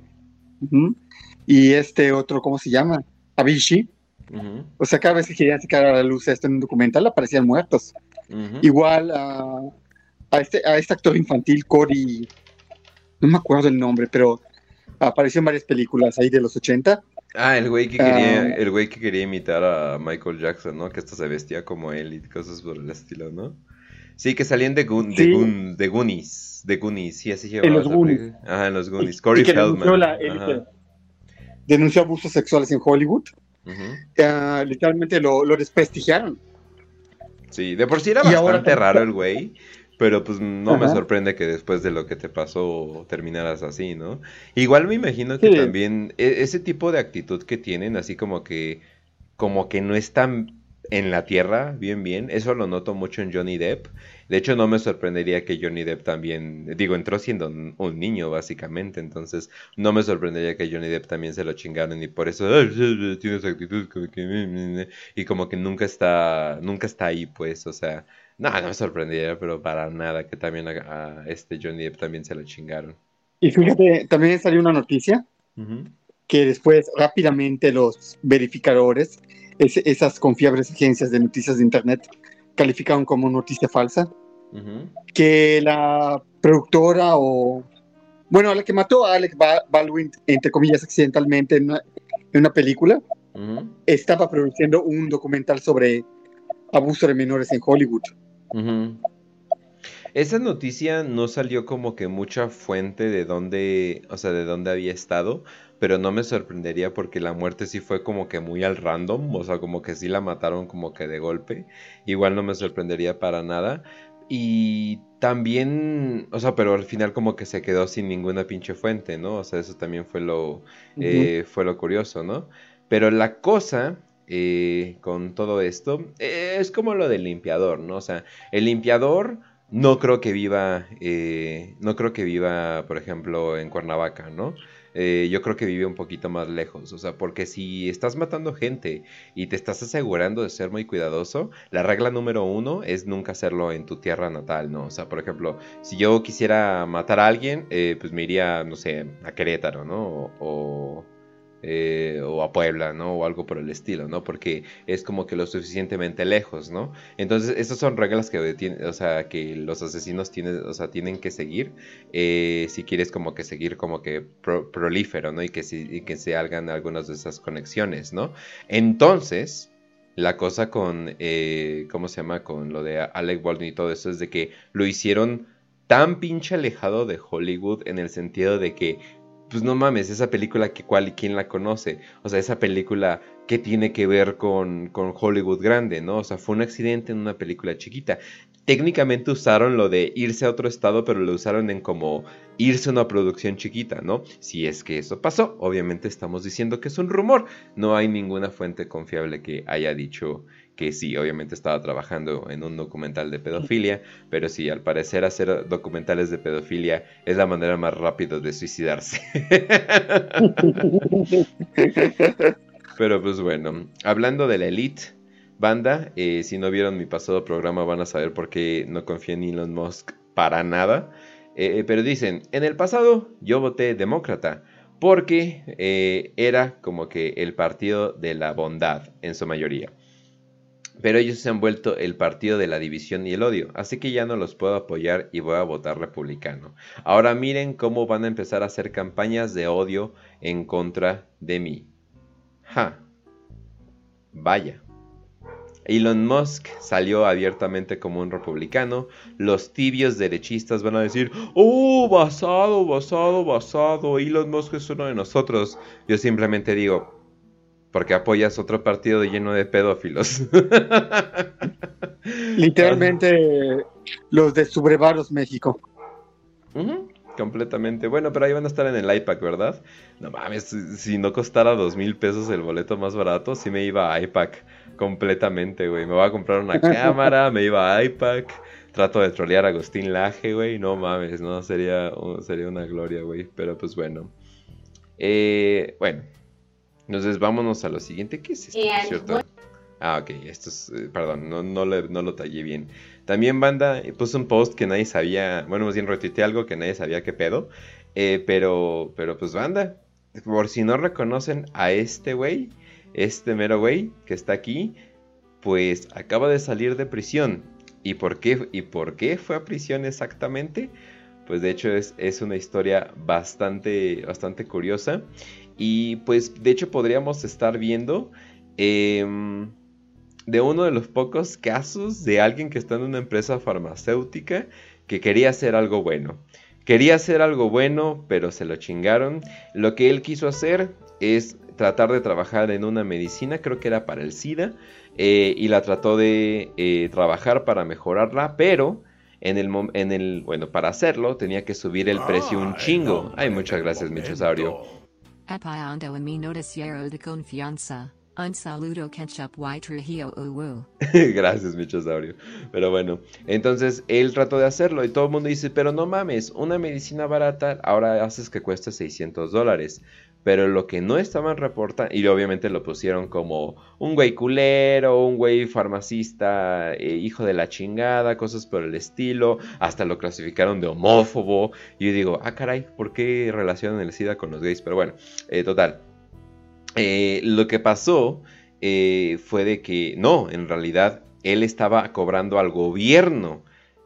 y este otro, ¿cómo se llama? Avicii. O sea, cada vez que querían sacar a la luz esto en un documental, aparecían muertos. Igual a, a este, a este actor infantil, Cory, no me acuerdo el nombre, pero apareció en varias películas ahí de los 80. Ah, el güey que quería, Ah. el güey que quería imitar a Michael Jackson, ¿no? Que hasta se vestía como él y cosas por el estilo, ¿no? Sí, que salían de, Goon- de. Goon- de Goonies, de Goonies, sí, así se En los Goonies. Ajá, en los Goonies. Corey denunció, Feldman. la denunció abusos sexuales en Hollywood. Literalmente lo, lo desprestigiaron. Sí, de por sí era Y bastante raro el güey, pero pues no me sorprende que después de lo que te pasó terminaras así, ¿no? Igual me imagino que Sí. también e- ese tipo de actitud que tienen, así como que como que no están en la tierra bien bien, eso lo noto mucho en Johnny Depp. De hecho, no me sorprendería que Johnny Depp también, digo, entró siendo un, un niño básicamente, entonces no me sorprendería que Johnny Depp también se lo chingaron y por eso "Ay, tiene esa actitud como que y como que nunca está nunca está ahí, pues, o sea, no, no me sorprendería, pero para nada que también a, a este Johnny Depp también se lo chingaron. Y fíjate, también salió una noticia que después rápidamente los verificadores, es- esas confiables agencias de noticias de Internet, calificaron como noticia falsa, que la productora o, bueno, la que mató a Alec Ba- Baldwin, entre comillas, accidentalmente en una, en una película, estaba produciendo un documental sobre abuso de menores en Hollywood. ujú. Esa noticia no salió como que mucha fuente de dónde, o sea, de dónde había estado, pero no me sorprendería porque la muerte sí fue como que muy al random, o sea, como que sí la mataron como que de golpe. Igual no me sorprendería para nada. Y también, o sea, pero al final como que se quedó sin ninguna pinche fuente, ¿no? O sea, eso también fue lo, eh, fue lo curioso, ¿no? Pero la cosa eh, con todo esto eh, es como lo del limpiador, ¿no? O sea, el limpiador no creo que viva, eh, no creo que viva, por ejemplo, en Cuernavaca, ¿no? Eh, yo creo que vive un poquito más lejos, o sea, porque si estás matando gente y te estás asegurando de ser muy cuidadoso, la regla número uno es nunca hacerlo en tu tierra natal, ¿no? O sea, por ejemplo, si yo quisiera matar a alguien, eh, pues me iría, no sé, a Querétaro, ¿no? O, eh, o a Puebla, ¿no? O algo por el estilo, ¿no? Porque es como que lo suficientemente lejos, ¿no? Entonces, esas son reglas que, que los asesinos tienen, o sea, tienen que seguir eh, si quieres como que seguir como que pro- prolífero, ¿no? Y que, si- y que se hagan algunas de esas conexiones, ¿no? Entonces, la cosa con, eh, ¿cómo se llama? Con lo de Alec Baldwin y todo eso es de que lo hicieron tan pinche alejado de Hollywood en el sentido de que, pues no mames, esa película que cuál, quién la conoce, o sea, esa película que tiene que ver con, con Hollywood grande, ¿no? O sea, fue un accidente en una película chiquita. Técnicamente usaron lo de irse a otro estado, pero lo usaron en como irse a una producción chiquita, ¿no? Si es que eso pasó, obviamente estamos diciendo que es un rumor, no hay ninguna fuente confiable que haya dicho que sí, obviamente estaba trabajando en un documental de pedofilia, pero sí, al parecer hacer documentales de pedofilia es la manera más rápida de suicidarse. [laughs] pero pues bueno, hablando de la elite, banda, eh, si no vieron mi pasado programa van a saber por qué no confío en Elon Musk para nada. Eh, pero dicen, en el pasado yo voté demócrata porque eh, era como que el partido de la bondad en su mayoría. Pero ellos se han vuelto el partido de la división y el odio, así que ya no los puedo apoyar y voy a votar republicano. Ahora miren cómo van a empezar a hacer campañas de odio en contra de mí. Ja. Vaya. Elon Musk salió abiertamente como un republicano. Los tibios derechistas van a decir, oh, basado, basado, basado. Elon Musk es uno de nosotros. Yo simplemente digo, porque apoyas otro partido lleno de pedófilos. [laughs] Literalmente los de Subrevaros México. Completamente. Bueno, pero ahí van a estar en el iPad, ¿verdad? No mames, si si no costara dos mil pesos el boleto más barato, sí me iba a iPac completamente, güey. Me voy a comprar una [laughs] cámara, me iba a iPac. Trato de trolear a Agustín Laje, güey. No mames, no, sería, sería una gloria, güey. Pero pues bueno. Eh, bueno. Entonces vámonos a lo siguiente. ¿Qué es esto? Eh, cierto? Ah, ok, esto es, eh, perdón, no, no, le- no lo tallé bien. También, banda, eh, puse un post que nadie sabía, bueno, más bien retuiteé algo que nadie sabía qué pedo, eh, pero, pero pues, banda, por si no reconocen a este güey, este mero güey que está aquí, pues acaba de salir de prisión. ¿Y por qué, y por qué fue a prisión exactamente? Pues de hecho es, es una historia bastante, bastante curiosa. Y pues de hecho podríamos estar viendo em, de uno de los pocos casos de alguien que está en una empresa farmacéutica que quería hacer algo bueno. Quería hacer algo bueno, pero se lo chingaron. Lo que él quiso hacer es tratar de trabajar en una medicina, creo que era para el SIDA, eh, y la trató de eh, trabajar para mejorarla, pero en el, mom- en el, bueno, para hacerlo tenía que subir el precio un chingo. Ay, muchas gracias, Michosaurio. [laughs] Apoyando en mi noticiero de confianza. Un saludo ketchup y Trujillo. Gracias, Michosaurio. Pero bueno, entonces él trató de hacerlo y todo el mundo dice, pero no mames, una medicina barata ahora haces que cueste 600 dólares. Pero lo que no estaban reportando, y obviamente lo pusieron como un güey culero, un güey farmacista, eh, hijo de la chingada, cosas por el estilo, hasta lo clasificaron de homófobo, y yo digo, ah caray, ¿por qué relacionan el SIDA con los gays? Pero bueno, eh, total. Eh, lo que pasó fue de que no, en realidad él estaba cobrando al gobierno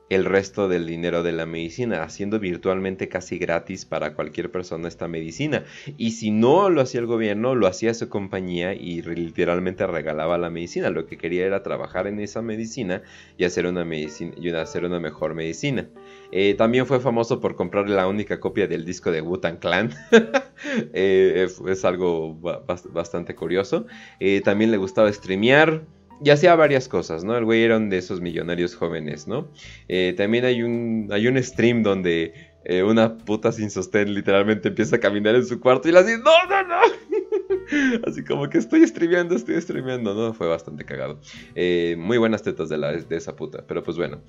el resto del dinero de la medicina, haciendo virtualmente casi gratis para cualquier persona esta medicina. Y si no lo hacía el gobierno, lo hacía su compañía y literalmente regalaba la medicina. Lo que quería era trabajar en esa medicina y hacer una, medicina, y hacer una mejor medicina. Eh, también fue famoso por comprar la única copia del disco de Wu-Tang Clan. [laughs] Eh, es algo bastante curioso. Eh, también le gustaba streamear y hacía varias cosas, ¿no? El güey era de esos millonarios jóvenes, ¿no? Eh, también hay un, hay un stream donde eh, una puta sin sostén literalmente empieza a caminar en su cuarto y le dice, no, no, no. [laughs] Así como que estoy streameando, estoy streameando, ¿no? Fue bastante cagado. Eh, muy buenas tetas de, la, de esa puta, pero pues bueno.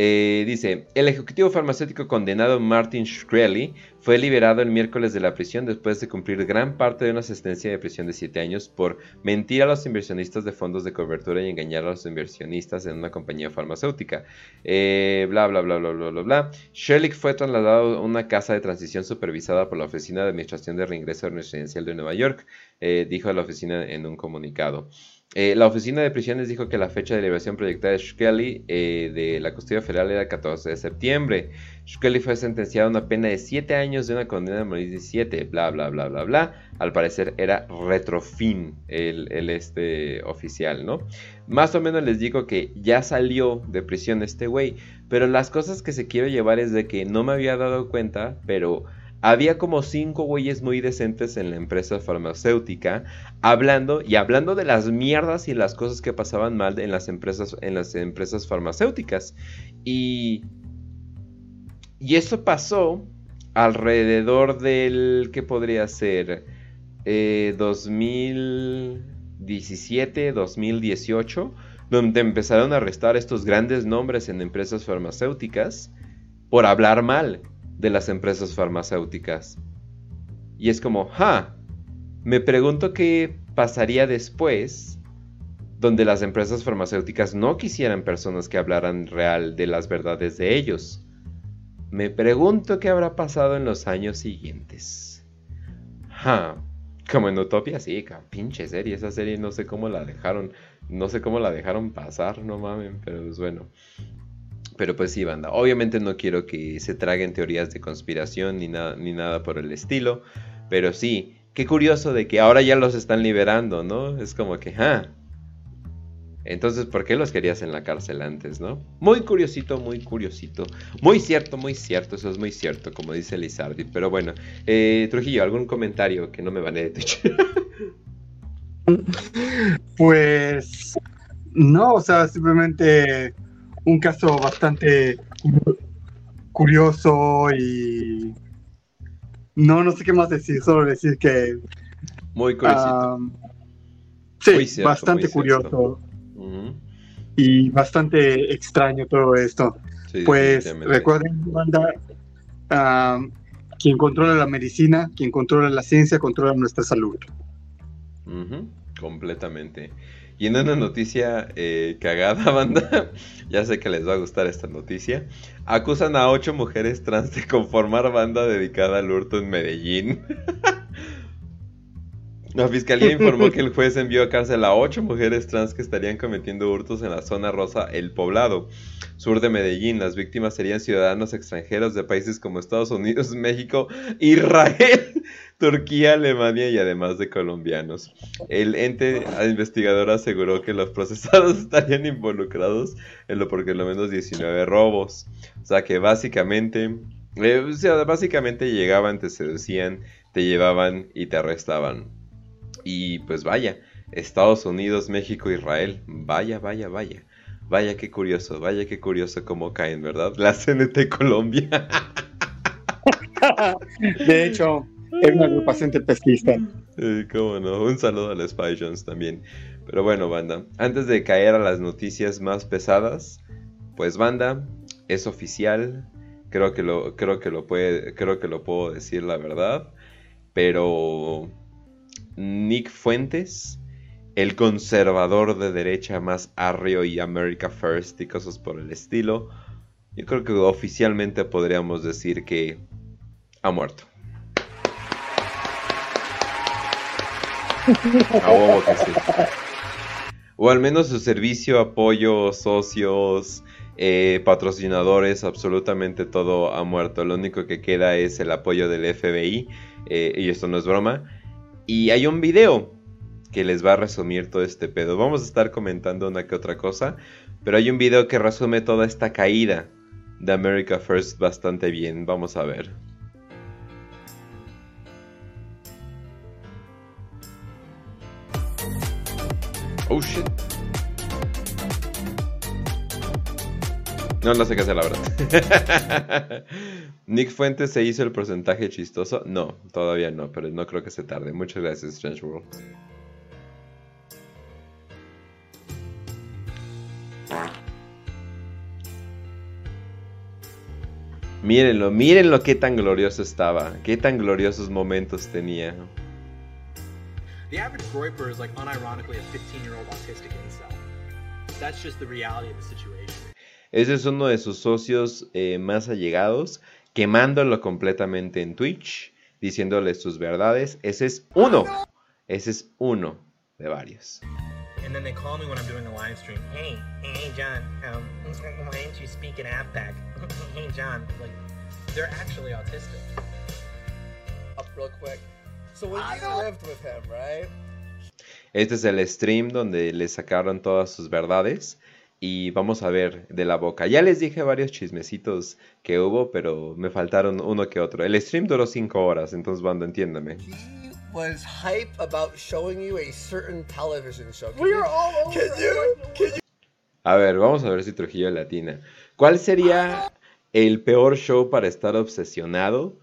Eh, dice, el ejecutivo farmacéutico condenado Martin Shkreli fue liberado el miércoles de la prisión después de cumplir gran parte de una sentencia de prisión de 7 años por mentir a los inversionistas de fondos de cobertura y engañar a los inversionistas en una compañía farmacéutica. Eh, bla, bla, bla, bla, bla, bla, bla. fue trasladado a una casa de transición supervisada por la Oficina de Administración de Reingreso Residencial de Nueva York, eh, dijo la oficina en un comunicado. Eh, la Oficina de Prisiones dijo que la fecha de liberación proyectada de Shkelly eh, de la custodia federal era el 14 de septiembre. Shkelly fue sentenciado a una pena de 7 años de una condena de morir 17, bla, bla, bla, bla, bla. Al parecer era retrofin el, el, este oficial, ¿no? Más o menos les digo que ya salió de prisión este güey, pero las cosas que se quiero llevar es de que no me había dado cuenta, pero había como cinco güeyes muy decentes en la empresa farmacéutica hablando y hablando de las mierdas y las cosas que pasaban mal en las empresas, en las empresas farmacéuticas. Y, y eso pasó alrededor del, ¿qué podría ser? 2017, eh, 2018, donde empezaron a arrestar estos grandes nombres en empresas farmacéuticas por hablar mal de las empresas farmacéuticas. Y es como, ja, me pregunto qué pasaría después donde las empresas farmacéuticas no quisieran personas que hablaran real de las verdades de ellos. Me pregunto qué habrá pasado en los años siguientes. Ja, como en Utopia, sí, pinche serie. Esa serie no sé cómo la dejaron, no sé cómo la dejaron pasar, no mamen, pero es bueno. Pero pues sí, banda. Obviamente no quiero que se traguen teorías de conspiración ni, nada ni nada por el estilo. Pero sí, qué curioso de que ahora ya los están liberando, ¿no? Es como que, ah. Entonces, ¿por qué los querías en la cárcel antes, no? Muy curiosito, muy curiosito. Muy cierto, muy cierto, eso es muy cierto, como dice Lizardi. Pero bueno, eh, Trujillo, ¿algún comentario que no me vale de Twitch? [laughs] pues, no, o sea, simplemente un caso bastante curioso y no, no sé qué más decir, solo decir que... Muy curioso. sí, bastante curioso. Y bastante extraño todo esto. pues recuerden, banda, quien controla la medicina, quien controla la ciencia, controla nuestra salud. Completamente. Y en una noticia eh, cagada, [laughs] banda, ya sé que les va a gustar esta noticia, acusan a ocho mujeres trans de conformar banda dedicada al hurto en Medellín. [laughs] La fiscalía informó que el juez envió a cárcel a ocho mujeres trans que estarían cometiendo hurtos en la zona rosa El Poblado, sur de Medellín. Las víctimas serían ciudadanos extranjeros de países como Estados Unidos, [laughs] México, Israel, [laughs] Turquía, Alemania y además de colombianos. El ente investigador aseguró que los procesados [laughs] estarían involucrados en lo por lo menos 19 robos. O sea que básicamente, eh, o sea, básicamente llegaban, te seducían, te llevaban y te arrestaban. Y pues vaya, Estados Unidos, México, Israel, vaya, vaya, vaya. Vaya qué curioso, vaya qué curioso cómo caen, ¿verdad? La CNT Colombia. [laughs] De hecho, es una agrupación pesquista. Sí, cómo no. Un saludo a los Spy Jones también. Pero bueno, banda, antes de caer a las noticias más pesadas, pues banda, es oficial. Creo que lo, creo que lo puede, creo que lo puedo decir la verdad. pero Nick Fuentes, el conservador de derecha más arrio y America First y cosas por el estilo, yo creo que oficialmente podríamos decir que ha muerto. A que sí. O al menos su servicio, apoyo, socios, eh, patrocinadores, absolutamente todo ha muerto. Lo único que queda es el apoyo del FBI. eh, y esto no es broma. Y hay un video que les va a resumir todo este pedo. Vamos a estar comentando una que otra cosa. Pero hay un video que resume toda esta caída de America First bastante bien. Vamos a ver. Oh shit. No, no sé qué hacer, la verdad. [laughs] Nick Fuentes se hizo el porcentaje chistoso. No, todavía no, pero no creo que se tarde. Muchas gracias, Strange World. Mírenlo, mírenlo qué tan glorioso estaba, qué tan gloriosos momentos tenía. The average Groiper is like unironically a 15 year old autistic incel. That's just the reality of the situation. Ese es uno de sus socios eh, más allegados, quemándolo completamente en Twitch, diciéndole sus verdades. Ese es uno, ese es uno de varios. And then they call me when I'm doing a live stream. Hey, hey, John, um, [laughs] why didn't you speak in AppPack? [laughs] hey, John, like, they're actually autistic. Up real quick. So when you lived with him, right? Este es el stream donde le sacaron todas sus verdades y vamos a ver de la boca. Ya les dije varios chismecitos que hubo, pero me faltaron uno que otro. El stream duró 5 horas, entonces banda, entiéndame. He was hype about showing you a certain television show. Can We are all over Can it. you? Can you? A ver, vamos a ver si Trujillo latina. ¿Cuál sería el peor show para estar obsesionado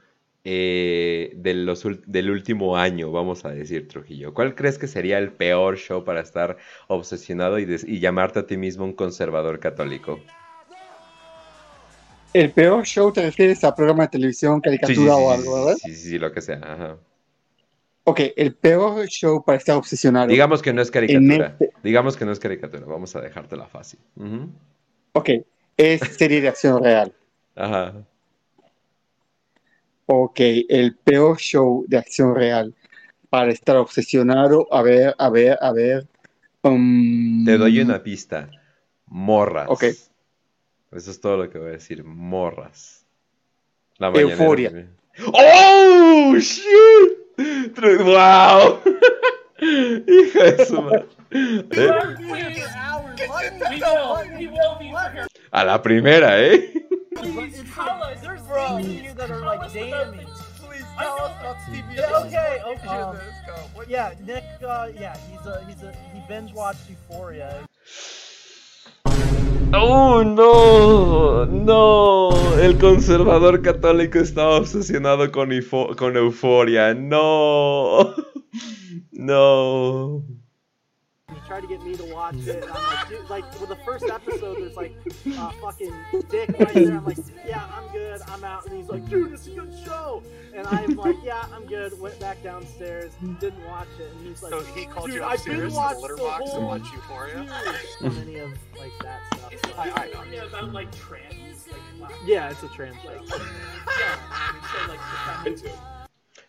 eh, de los del último año, vamos a decir, Trujillo? ¿Cuál crees que sería el peor show para estar obsesionado y, y llamarte a ti mismo un conservador católico? El peor show te refieres a programa de televisión, Sí, sí, caricatura sí, o algo, ¿verdad? sí, sí, sí, lo que sea. ajá. Ok, el peor show para estar obsesionado. Digamos que no es caricatura. este- Digamos que no es caricatura. Vamos a dejártela fácil. Ujú. Ok, es serie de acción real. Ajá. Ok, el peor show de acción real para estar obsesionado. A ver, a ver, a ver. um, Te doy una pista. Morras. Ok. Eso es todo lo que voy a decir. Morras. La Euforia. también. ¡Oh! ¡Shit! ¡Wow! [laughs] Hija de su madre. ¿Eh? A la primera, ¿eh? ¡Oh, no! ¡No! El conservador católico estaba obsesionado con, con euforia. ¡No! [laughs] ¡No! He tried to get me to watch it. And I'm like, dude, like with the first episode, there's like uh, fucking dick right there. I'm like, yeah, I'm good. I'm out. And he's like, dude, it's a good show. And I'm like, yeah, I'm good. Went back downstairs, didn't watch it, and he's like, So he called dude, you I've upstairs been to the watched litter the box and whole watch Euphoria? series on any of like that stuff. so- I, I know. Yeah, about like trans, like wow. Yeah, it's a trans show. [laughs] Yeah, so like the Into it.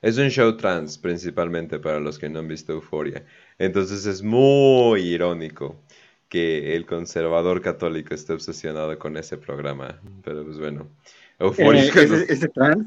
Es un show trans, principalmente para los que no han visto Euforia. Entonces es muy irónico que el conservador católico esté obsesionado con ese programa. Pero pues bueno. Euforia eh, ese, ese trans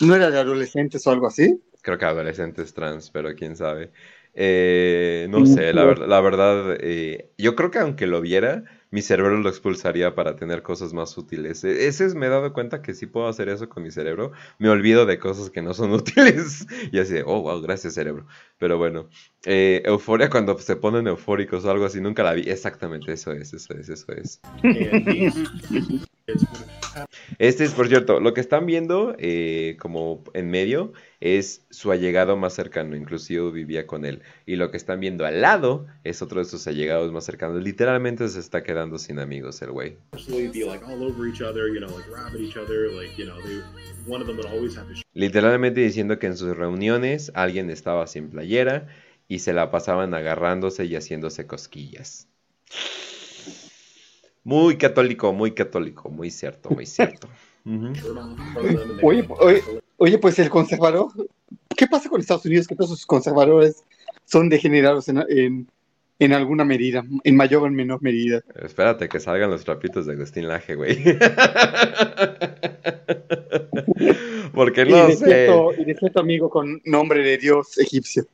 no era de adolescentes o algo así. creo que adolescentes trans, pero quién sabe. Eh, no sé, la, ver- la verdad, eh, yo creo que aunque lo viera, mi cerebro lo expulsaría para tener cosas más útiles. E- Ese es, me he dado cuenta que sí puedo hacer eso con mi cerebro. Me olvido de cosas que no son [laughs] útiles. Y así de, oh, wow, gracias cerebro. Pero bueno, Eh, euforia cuando se ponen eufóricos o algo así, nunca la vi. Exactamente, eso es, eso es, eso es. [laughs] Este es, por cierto, lo que están viendo eh, como en medio es su allegado más cercano, inclusive vivía con él. Y lo que están viendo al lado es otro de sus allegados más cercanos. Literalmente se está quedando sin amigos el güey. Literalmente diciendo que en sus reuniones alguien estaba sin playera y se la pasaban agarrándose y haciéndose cosquillas. Muy católico, muy católico, muy cierto, muy cierto. [laughs] Oye, oye, oye, pues el conservador, ¿qué pasa con Estados Unidos? Que todos sus conservadores son degenerados en, en, en alguna medida, en mayor o en menor medida. Espérate que salgan los trapitos de Agustín Laje, güey. [laughs] Porque y, no de sé. cierto, y de cierto amigo con nombre de Dios egipcio.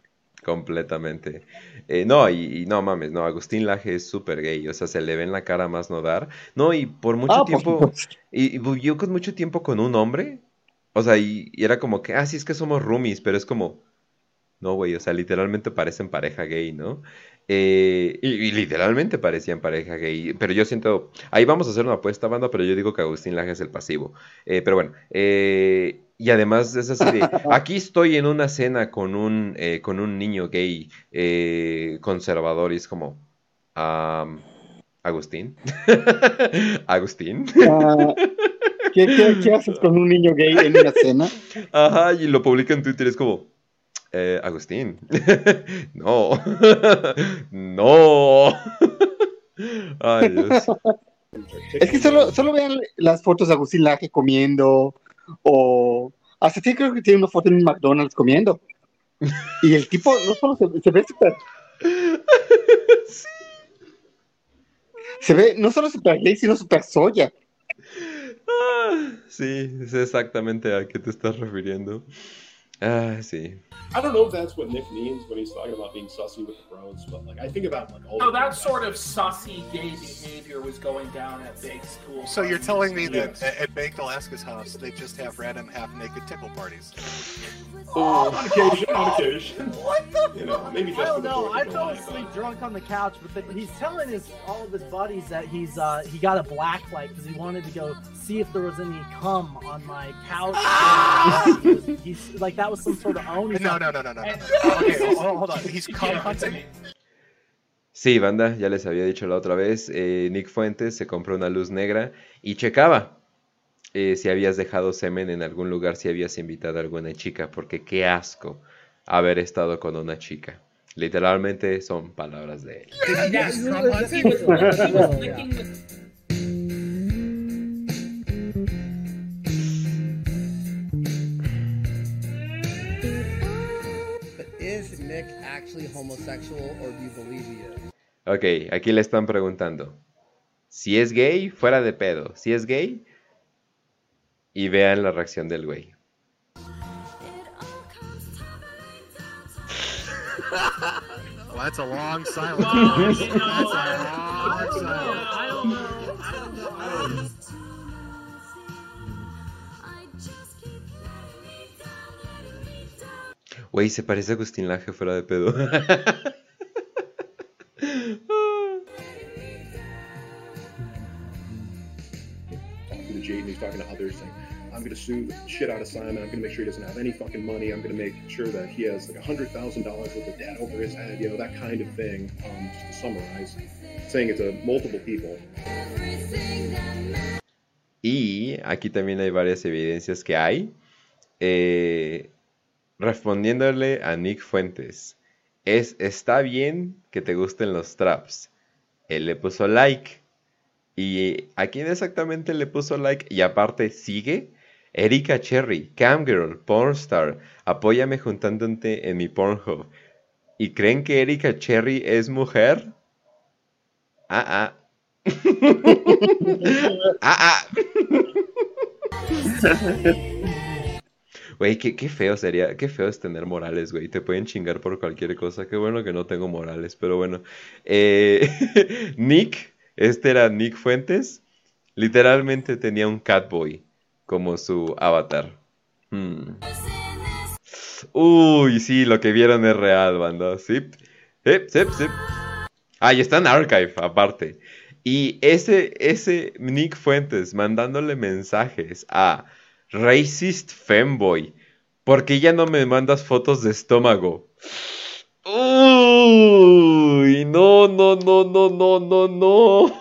Completamente. Eh, no, y, y no mames, no, Agustín Laje es súper gay, o sea, se le ve en la cara más no dar. No, y por mucho Ah, tiempo, y, y vivió con mucho tiempo con un hombre, o sea, y, y era como que, ah, sí, es que somos roomies, pero es como, no, güey, o sea, literalmente parecen pareja gay, ¿no? Eh, y, y literalmente parecían pareja gay, pero yo siento, ahí vamos a hacer una apuesta, banda, pero yo digo que Agustín Laje es el pasivo. Eh, pero bueno, eh, y además es así de, [laughs] aquí estoy en una cena con un, eh, con un niño gay eh, conservador y es como, am, Agustín, [laughs] Agustín. Ah, ¿qué, qué, qué haces con un niño gay en una cena? [laughs] Ajá, y lo publica en Twitter, es como, eh, Agustín, no, no. Ay, Dios. Es que solo, solo vean las fotos de Agustín Laje comiendo, o hasta sí creo que tiene una foto en un McDonald's comiendo. Y el tipo no solo se, se ve súper. [laughs] Se ve no solo súper gay, sino súper soya. Ah, sí, sé exactamente a qué te estás refiriendo. Ah, see. I don't know if that's what Nick means when he's talking about being sussy with the bros, but like I think about like all. So that sort of sussy gay behavior was going down at Bake School. So you're telling me that Yes. at, at Baked Alaska's house, they just have random half-naked tickle parties? On occasion, on occasion. What the? You know, maybe just I don't know. I fell asleep drunk on the couch, but the, he's telling his all of his buddies that he's uh, he got a black light because he wanted to go see if there was any cum on my couch. [laughs] he's like that was some sort of own. No, no, no, no, no. no. Okay, [laughs] hold, hold on. He's cum hunting. Sí, banda, ya les había dicho la otra vez, eh, Nick Fuentes se compró una luz negra y checaba eh, si habías dejado semen en algún lugar, si habías invitado a alguna chica, porque qué asco haber estado con una chica. Literalmente son palabras de él. Ok, aquí le están preguntando. Si es gay, fuera de pedo. Si es gay, y vean la reacción del güey. [laughs] Well, that's a long silence. Well, That's you a know, long I don't know. silence. I don't know. I don't know. I don't know. Güey, se parece a Agustín Laje fuera de pedo. [laughs] Jaden, he's talking to others, saying, I'm going to sue the shit out of Simon. I'm going to make sure he doesn't have any fucking money. I'm going to make sure that he has like $100,000 worth of debt over his head, you know, that kind of thing. Um, just to summarize, saying it to multiple people. Y aquí también hay varias evidencias que hay. Eh, respondiéndole a Nick Fuentes. Es, está bien que te gusten los traps. Él le puso like. ¿Y a quién exactamente le puso like? Y aparte, sigue. Erika Cherry, Camgirl, Pornstar, apóyame juntándote en mi Pornhub. ¿Y creen que Erika Cherry es mujer? Ah, ah. [laughs] ah, ah. Güey, qué, qué feo sería, qué feo es tener morales, güey. Te pueden chingar por cualquier cosa. Qué bueno que no tengo morales, pero bueno. Eh, [laughs] Nick, este era Nick Fuentes. Literalmente tenía un Catboy como su avatar. Hmm. Uy, sí, lo que vieron es real, banda. Sip, sip. Ah, y está en Archive, aparte. Y ese, ese Nick Fuentes mandándole mensajes a Racist Femboy. ¿Por qué ya no me mandas fotos de estómago? Uy, no, no, no, no, no, no, no. [laughs]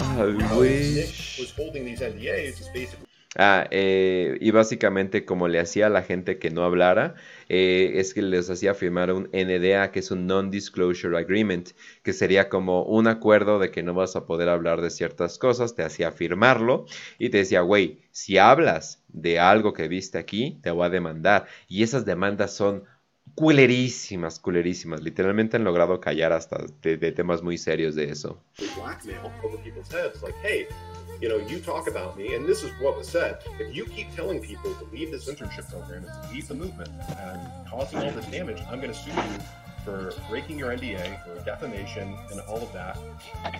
I wish. was holding these NDAs is basically Ah, eh, y básicamente como le hacía a la gente que no hablara, eh, es que les hacía firmar un NDA, que es un Non-Disclosure Agreement, que sería como un acuerdo de que no vas a poder hablar de ciertas cosas, te hacía firmarlo y te decía, güey, si hablas de algo que viste aquí, te voy a demandar. Y esas demandas son culerísimas, culerísimas. Literalmente han logrado callar hasta de, de temas muy serios de eso. You know, you talk about me, and this is what was said. If you keep telling people to leave this internship program and to leave the movement and causing all this damage, I'm going to sue you for breaking your NDA, for defamation, and all of that,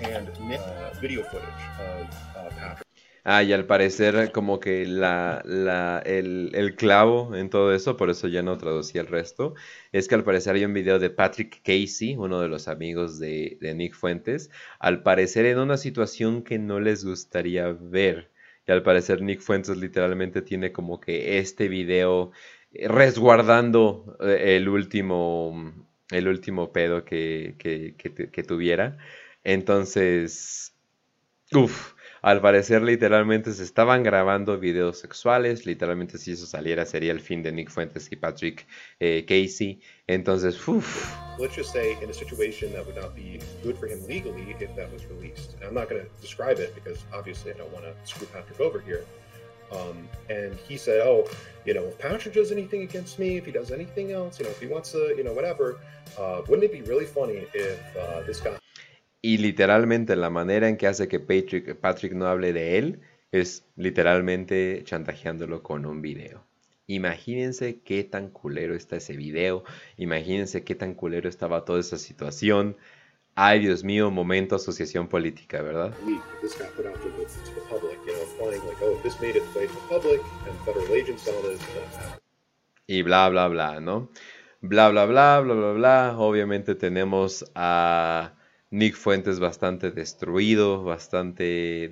and uh, video footage of uh, Patrick. Ah, y al parecer como que la, la, el, el clavo en todo eso, por eso ya no traducí el resto, es que al parecer hay un video de Patrick Casey, uno de los amigos de, de Nick Fuentes, al parecer en una situación que no les gustaría ver. Y al parecer Nick Fuentes literalmente tiene como que este video eh, resguardando eh, el último, el último pedo que, que, que tu- que tuviera. Entonces, uff. Al parecer, literalmente se estaban grabando videos sexuales. Literalmente, si eso saliera, sería el fin de Nick Fuentes y Patrick eh, Casey. Entonces, uff. let's just say in a situation that would not be good for him legally if that was released. And I'm not going to describe it because obviously I don't want to screw Patrick over here. Um, and he said, "Oh, you know, if Patrick does anything against me, if he does anything else, you know, if he wants to, you know, whatever, uh, wouldn't it be really funny if uh, this guy Y literalmente la manera en que hace que Patrick, Patrick no hable de él es literalmente chantajeándolo con un video. Imagínense qué tan culero está ese video. Imagínense qué tan culero estaba toda esa situación. Ay, Dios mío, momento asociación política, ¿verdad? y bla, bla, bla, ¿no? Bla, bla, bla, bla, bla, bla. Obviamente tenemos a Nick Fuentes bastante destruido, bastante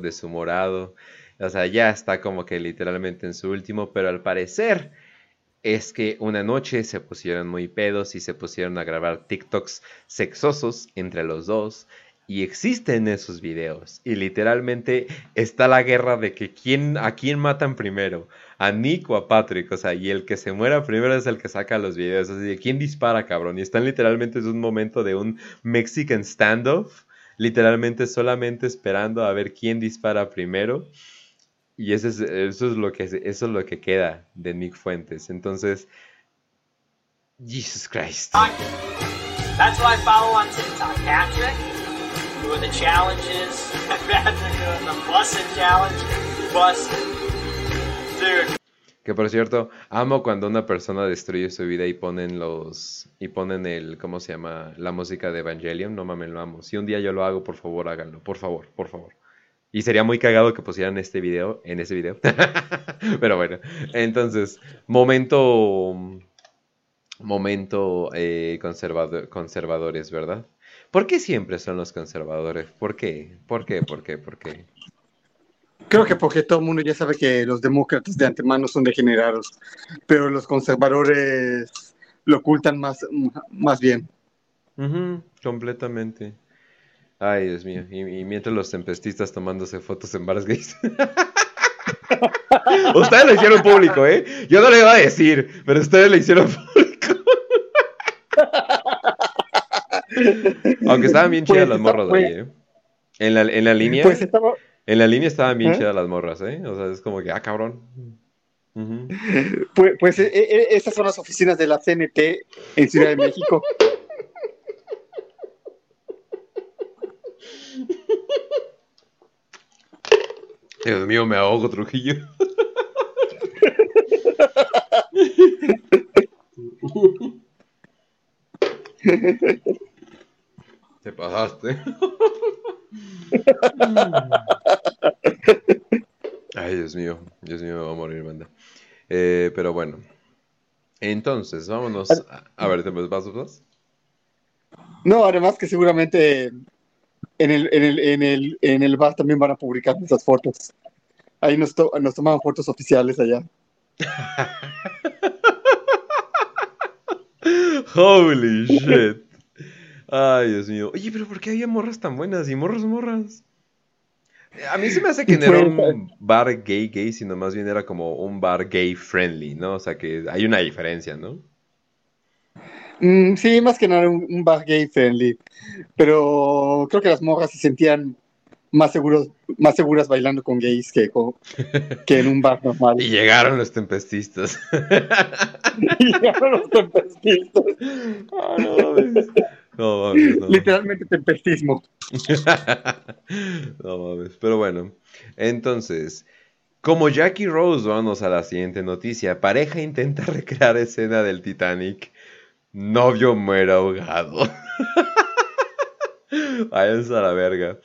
deshumorado. O sea, ya está como que literalmente en su último, pero al parecer es que una noche se pusieron muy pedos y se pusieron a grabar TikToks sexosos entre los dos. Y existen esos videos. Y literalmente está la guerra de que quién, a quién matan primero. A Nick o a Patrick. O sea, y el que se muera primero es el que saca los videos. Así de quién dispara, cabrón. Y están literalmente es un momento de un Mexican standoff. Literalmente solamente esperando a ver quién dispara primero. Y ese es- eso, es lo que, eso es lo que queda de Nick Fuentes. Entonces, Jesus Christ. That's what I follow on TikTok. Patrick the challenges. [laughs] Patrick the challenge. Que por cierto, amo cuando una persona destruye su vida y ponen los y ponen el ¿cómo se llama? la música de Evangelion, no mames, lo amo. Si un día yo lo hago, por favor, háganlo, por favor, por favor. Y sería muy cagado que pusieran este video en ese video. [laughs] Pero bueno, entonces, momento momento eh, conservado- conservadores, ¿verdad? ¿Por qué siempre son los conservadores? ¿Por qué? ¿Por qué? ¿Por qué? ¿Por qué? Creo que porque todo el mundo ya sabe que los demócratas de antemano son degenerados, pero los conservadores lo ocultan más, más bien. Ujú, completamente. Ay, Dios mío. Y, y mientras los tempestistas tomándose fotos en bares gays. [laughs] ustedes lo hicieron público, ¿eh? Yo no le iba a decir, pero ustedes lo hicieron público. [laughs] Aunque estaban bien chidas Pues, las morras de pues- ahí, ¿eh? En la, en la línea. Pues estaba- En la línea estaban bien ¿Eh? chidas las morras, ¿eh? O sea, es como que, ah, cabrón. Ujú. Pues, pues eh, esas son las oficinas de la CNT en Ciudad de México. Dios mío, me ahogo, Trujillo. Te pasaste. Dios mío, Dios mío, me va a morir, banda. Eh, pero bueno. Entonces, vámonos. A, a ver, ¿te vas, vas? No, además que seguramente en el, en el, en el, en el bar también van a publicar nuestras fotos. Ahí nos, to- nos tomaban fotos oficiales allá. [laughs] Holy shit. Ay, Dios mío. Oye, pero ¿por qué había morras tan buenas? Y morros, morras. A mí se me hace que no era un bar gay gay, sino más bien era como un bar gay friendly, ¿no? O sea que hay una diferencia, ¿no? Mm, sí, más que nada un, un bar gay friendly. Pero creo que las morras se sentían más seguros, más seguras bailando con gays que, co- que en un bar normal. Y llegaron los tempestistas. [laughs] Y llegaron los tempestistas. Ah, no. No mames, no. Literalmente tempestismo. [laughs] No mames, pero bueno. Entonces, como Jackie Rose, vamos a la siguiente noticia. Pareja intenta [laughs] recrear escena del Titanic. Novio muere ahogado. [laughs] Váyanse a la verga.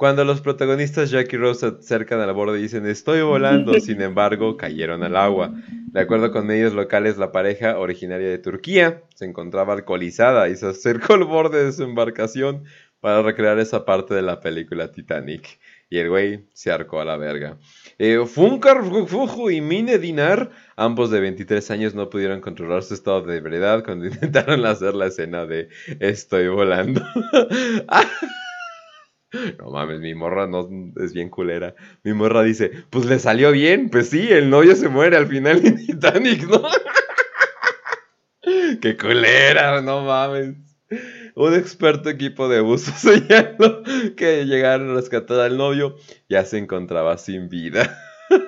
Cuando los protagonistas Jack y Rose se acercan al borde y dicen estoy volando, [laughs] sin embargo, cayeron al agua. De acuerdo con medios locales, la pareja, originaria de Turquía, se encontraba alcoholizada y se acercó al borde de su embarcación para recrear esa parte de la película Titanic. Y el güey se arcó a la verga. Eh, Funkar Fufu y Mine Dinar, ambos de 23 años, no pudieron controlar su estado de ebriedad cuando [laughs] intentaron hacer la escena de Estoy volando. [laughs] No mames, mi morra no es bien culera. Mi morra dice, pues le salió bien, pues sí, el novio se muere al final en Titanic, ¿no? [laughs] Qué culera, no mames. Un experto equipo de buzo [laughs] señaló que llegaron a rescatar al novio, ya se encontraba sin vida. [laughs]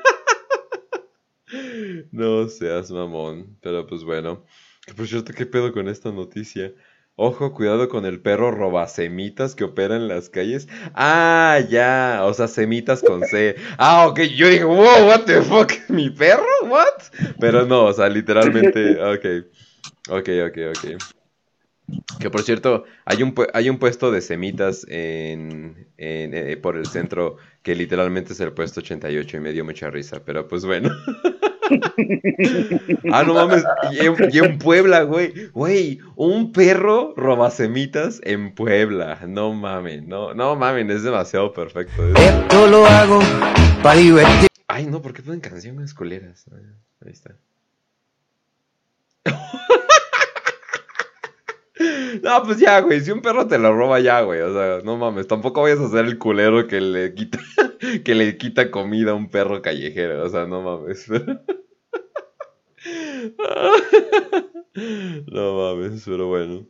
No seas mamón, pero pues bueno. Que por cierto, ¿qué pedo con esta noticia? Ojo, cuidado con el perro robasemitas que opera en las calles. Ah, ya, o sea, semitas con C. Ah, ok, yo dije, wow, what the fuck, [laughs] ¿mi perro? What? Pero no, o sea, literalmente, [laughs] ok, ok, ok, ok. Que por cierto, hay un, hay un puesto de semitas en, en, eh, por el centro que literalmente es el puesto 88 y me dio mucha risa, pero pues bueno. [laughs] Ah, no mames. Y en, y en Puebla, güey. Güey, un perro roba semitas en Puebla. No mames, no, no mames, es demasiado perfecto. Esto lo hago para divertir. Ay, no, ¿por qué ponen canciones culeras? Ah, Ahí está. [laughs] No, pues ya, güey. Si un perro te lo roba, ya, güey. O sea, no mames. Tampoco vayas a ser el culero que le quita, [laughs] que le quita comida a un perro callejero. O sea, no mames. [laughs] No mames, pero bueno.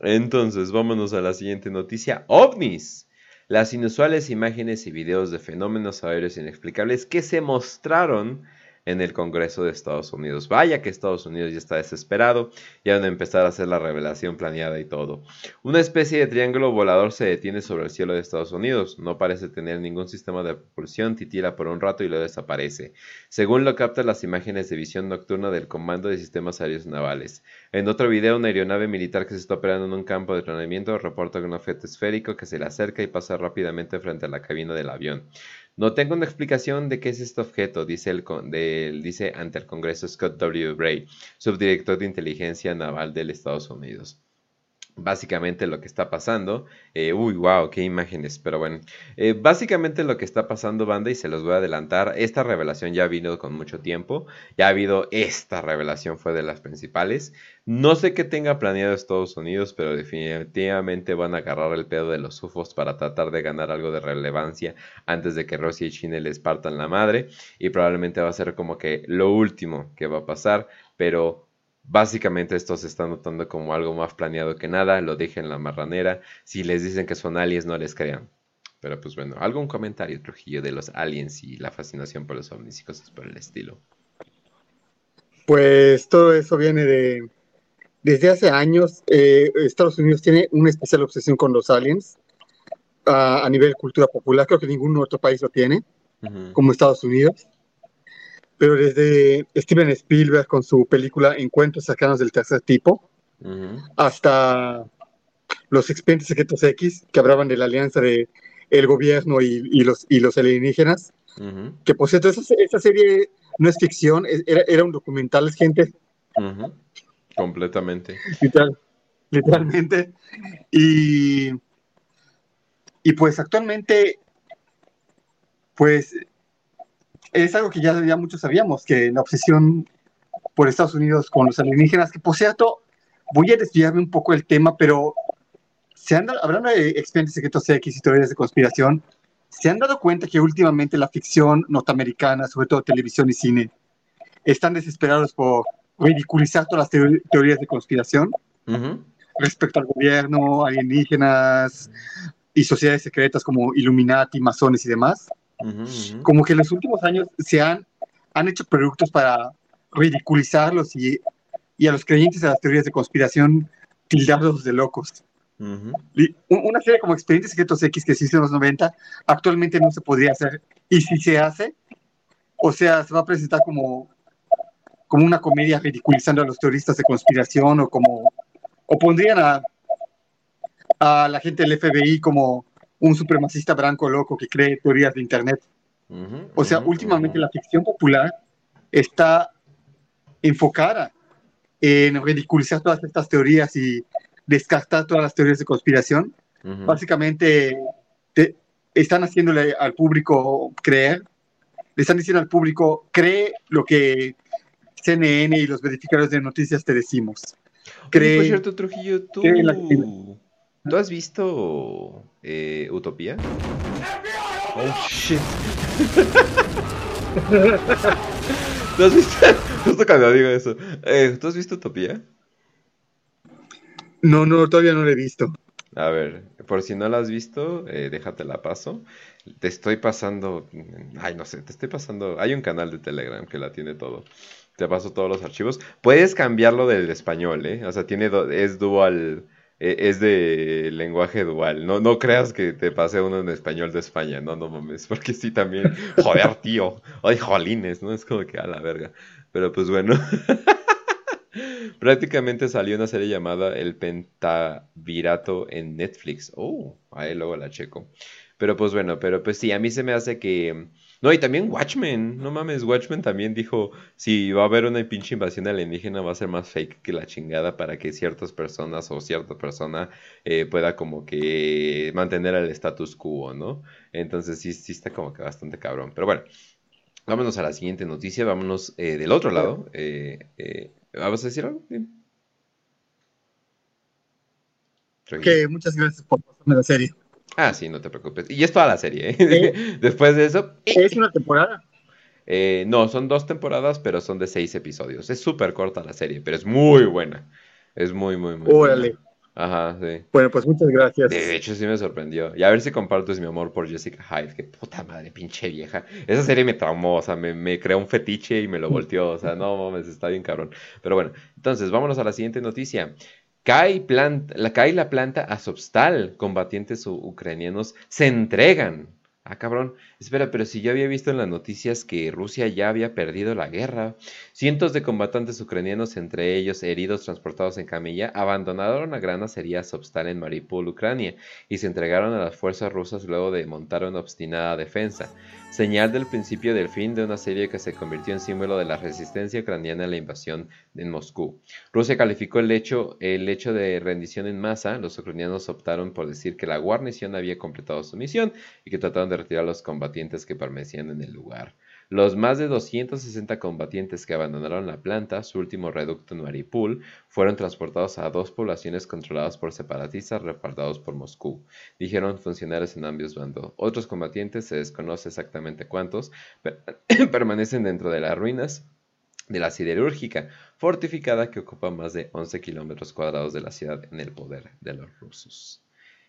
Entonces, vámonos a la siguiente noticia. OVNIs. Las inusuales imágenes y videos de fenómenos aéreos inexplicables que se mostraron en el Congreso de Estados Unidos. Vaya que Estados Unidos ya está desesperado, ya van a empezar a hacer la revelación planeada y todo. Una especie de triángulo volador se detiene sobre el cielo de Estados Unidos. No parece tener ningún sistema de propulsión, titila por un rato y luego desaparece. Según lo captan las imágenes de visión nocturna del Comando de Sistemas Aéreos Navales. En otro video, una aeronave militar que se está operando en un campo de entrenamiento reporta un objeto esférico que se le acerca y pasa rápidamente frente a la cabina del avión. No tengo una explicación de qué es este objeto, dice, el, del- dice ante el Congreso Scott W. Bray, subdirector de inteligencia naval de Estados Unidos. Básicamente lo que está pasando, eh, uy, wow, qué imágenes, pero bueno, eh, básicamente lo que está pasando, banda, y se los voy a adelantar, esta revelación ya venido con mucho tiempo, ya ha habido, esta revelación fue de las principales, no sé qué tenga planeado Estados Unidos, pero definitivamente van a agarrar el pedo de los UFOs para tratar de ganar algo de relevancia antes de que Rusia y China les partan la madre, y probablemente va a ser como que lo último que va a pasar, pero Básicamente esto se está notando como algo más planeado que nada, lo dije en la marranera, si les dicen que son aliens no les crean. Pero pues bueno, algún comentario Trujillo de los aliens y la fascinación por los ovnis y cosas por el estilo. Pues todo eso viene de... Desde hace años, eh, Estados Unidos tiene una especial obsesión con los aliens a, a nivel cultura popular. Creo que ningún otro país lo tiene, como Estados Unidos. Pero desde Steven Spielberg con su película Encuentros cercanos del tercer tipo, hasta los expedientes secretos X, que hablaban de la alianza de el gobierno y, y los, y los alienígenas, Que por cierto, esa, esa serie no es ficción, es- era, era un documental, gente. Completamente. literal- literalmente. Y, y pues actualmente, pues es algo que ya, ya muchos sabíamos, que la obsesión por Estados Unidos con los alienígenas, que por cierto, voy a desviarme un poco del tema, pero se han dado- hablando de expedientes secretos X y teorías de conspiración, se han dado cuenta que últimamente la ficción norteamericana, sobre todo televisión y cine, están desesperados por ridiculizar todas las teo- teorías de conspiración respecto al gobierno, alienígenas y sociedades secretas como Illuminati, masones y demás. Como que en los últimos años se han, han hecho productos para ridiculizarlos y, y a los creyentes de las teorías de conspiración tildarlos de locos. Y una serie como Expedientes Secretos X que se hizo en los 90 actualmente no se podría hacer. Y si se hace, o sea, se va a presentar como, como una comedia ridiculizando a los teoristas de conspiración o como o pondrían a, a la gente del FBI como un supremacista blanco loco que cree teorías de Internet. O sea, últimamente la ficción popular está enfocada en ridiculizar todas estas teorías y descartar todas las teorías de conspiración. Básicamente te- están haciéndole al público creer, le están diciendo al público, cree lo que CNN y los verificadores de noticias te decimos. Oye, Cree, por cierto, Trujillo, ¿tú, ¿tú has visto eh, Utopía? Oh, shit. [laughs] ¿Tú has visto? Justo cuando digo eso. Eh, ¿Tú has visto Utopía? No, no, todavía no lo he visto. A ver, por si no la has visto, eh, déjate la paso. Te estoy pasando. Ay, no sé, te estoy pasando. Hay un canal de Telegram que la tiene todo. Te paso todos los archivos. Puedes cambiarlo del español, ¿eh? O sea, tiene do- es dual. Eh, es de lenguaje dual. No, no creas que te pase uno en español de España. No, no mames. [laughs] Porque sí también. Joder, tío. Ay, jolines, ¿no? Es como que a la verga. Pero pues bueno. [laughs] Prácticamente salió una serie llamada El Pentavirato en Netflix. Oh, ahí luego la checo. Pero pues bueno, pero pues sí, a mí se me hace que... No, y también Watchmen, no mames, Watchmen también dijo, si va a haber una pinche invasión alienígena va a ser más fake que la chingada para que ciertas personas o cierta persona eh, pueda como que mantener el status quo, ¿no? Entonces sí, sí está como que bastante cabrón. Pero bueno, vámonos a la siguiente noticia, vámonos eh, del otro lado. Eh, eh, ¿Vas a decir algo? Bien. Que muchas gracias por pasarme la serie. Ah, sí, no te preocupes. Y es toda la serie, ¿eh? [laughs] Después de eso... Es una temporada. eh, no, son dos temporadas, pero son de seis episodios. Es súper corta la serie, pero es muy buena. Es muy, muy, muy Órale. buena. Ajá, sí. Bueno, pues muchas gracias. De hecho, sí me sorprendió. Y a ver si compartes mi amor por Jessica Hyde. Que puta madre, pinche vieja. Esa serie me traumó, o sea, me, me creó un fetiche y me lo volteó. O sea, no mames, está bien cabrón. Pero bueno, entonces, vámonos a la siguiente noticia. Cae, la, cae la planta Azovstal. Combatientes ucranianos se entregan. Ah, cabrón. Espera, pero si yo había visto en las noticias que Rusia ya había perdido la guerra. Cientos de combatantes ucranianos, entre ellos heridos transportados en camilla, abandonaron la gran acería Azovstal en Mariupol, Ucrania, y se entregaron a las fuerzas rusas luego de montar una obstinada defensa. Señal del principio del fin de una serie que se convirtió en símbolo de la resistencia ucraniana a la invasión en Moscú. Rusia calificó el hecho, el hecho de rendición en masa. Los ucranianos optaron por decir que la guarnición había completado su misión y que trataron de retirar a los combatientes que permanecían en el lugar. Los más de 260 combatientes que abandonaron la planta, su último reducto en Mariupol, fueron transportados a dos poblaciones controladas por separatistas repartidos por Moscú, dijeron funcionarios en ambos bandos. Otros combatientes, se desconoce exactamente cuántos, per- [coughs] permanecen dentro de las ruinas de la siderúrgica fortificada que ocupa más de 11 kilómetros cuadrados de la ciudad en el poder de los rusos.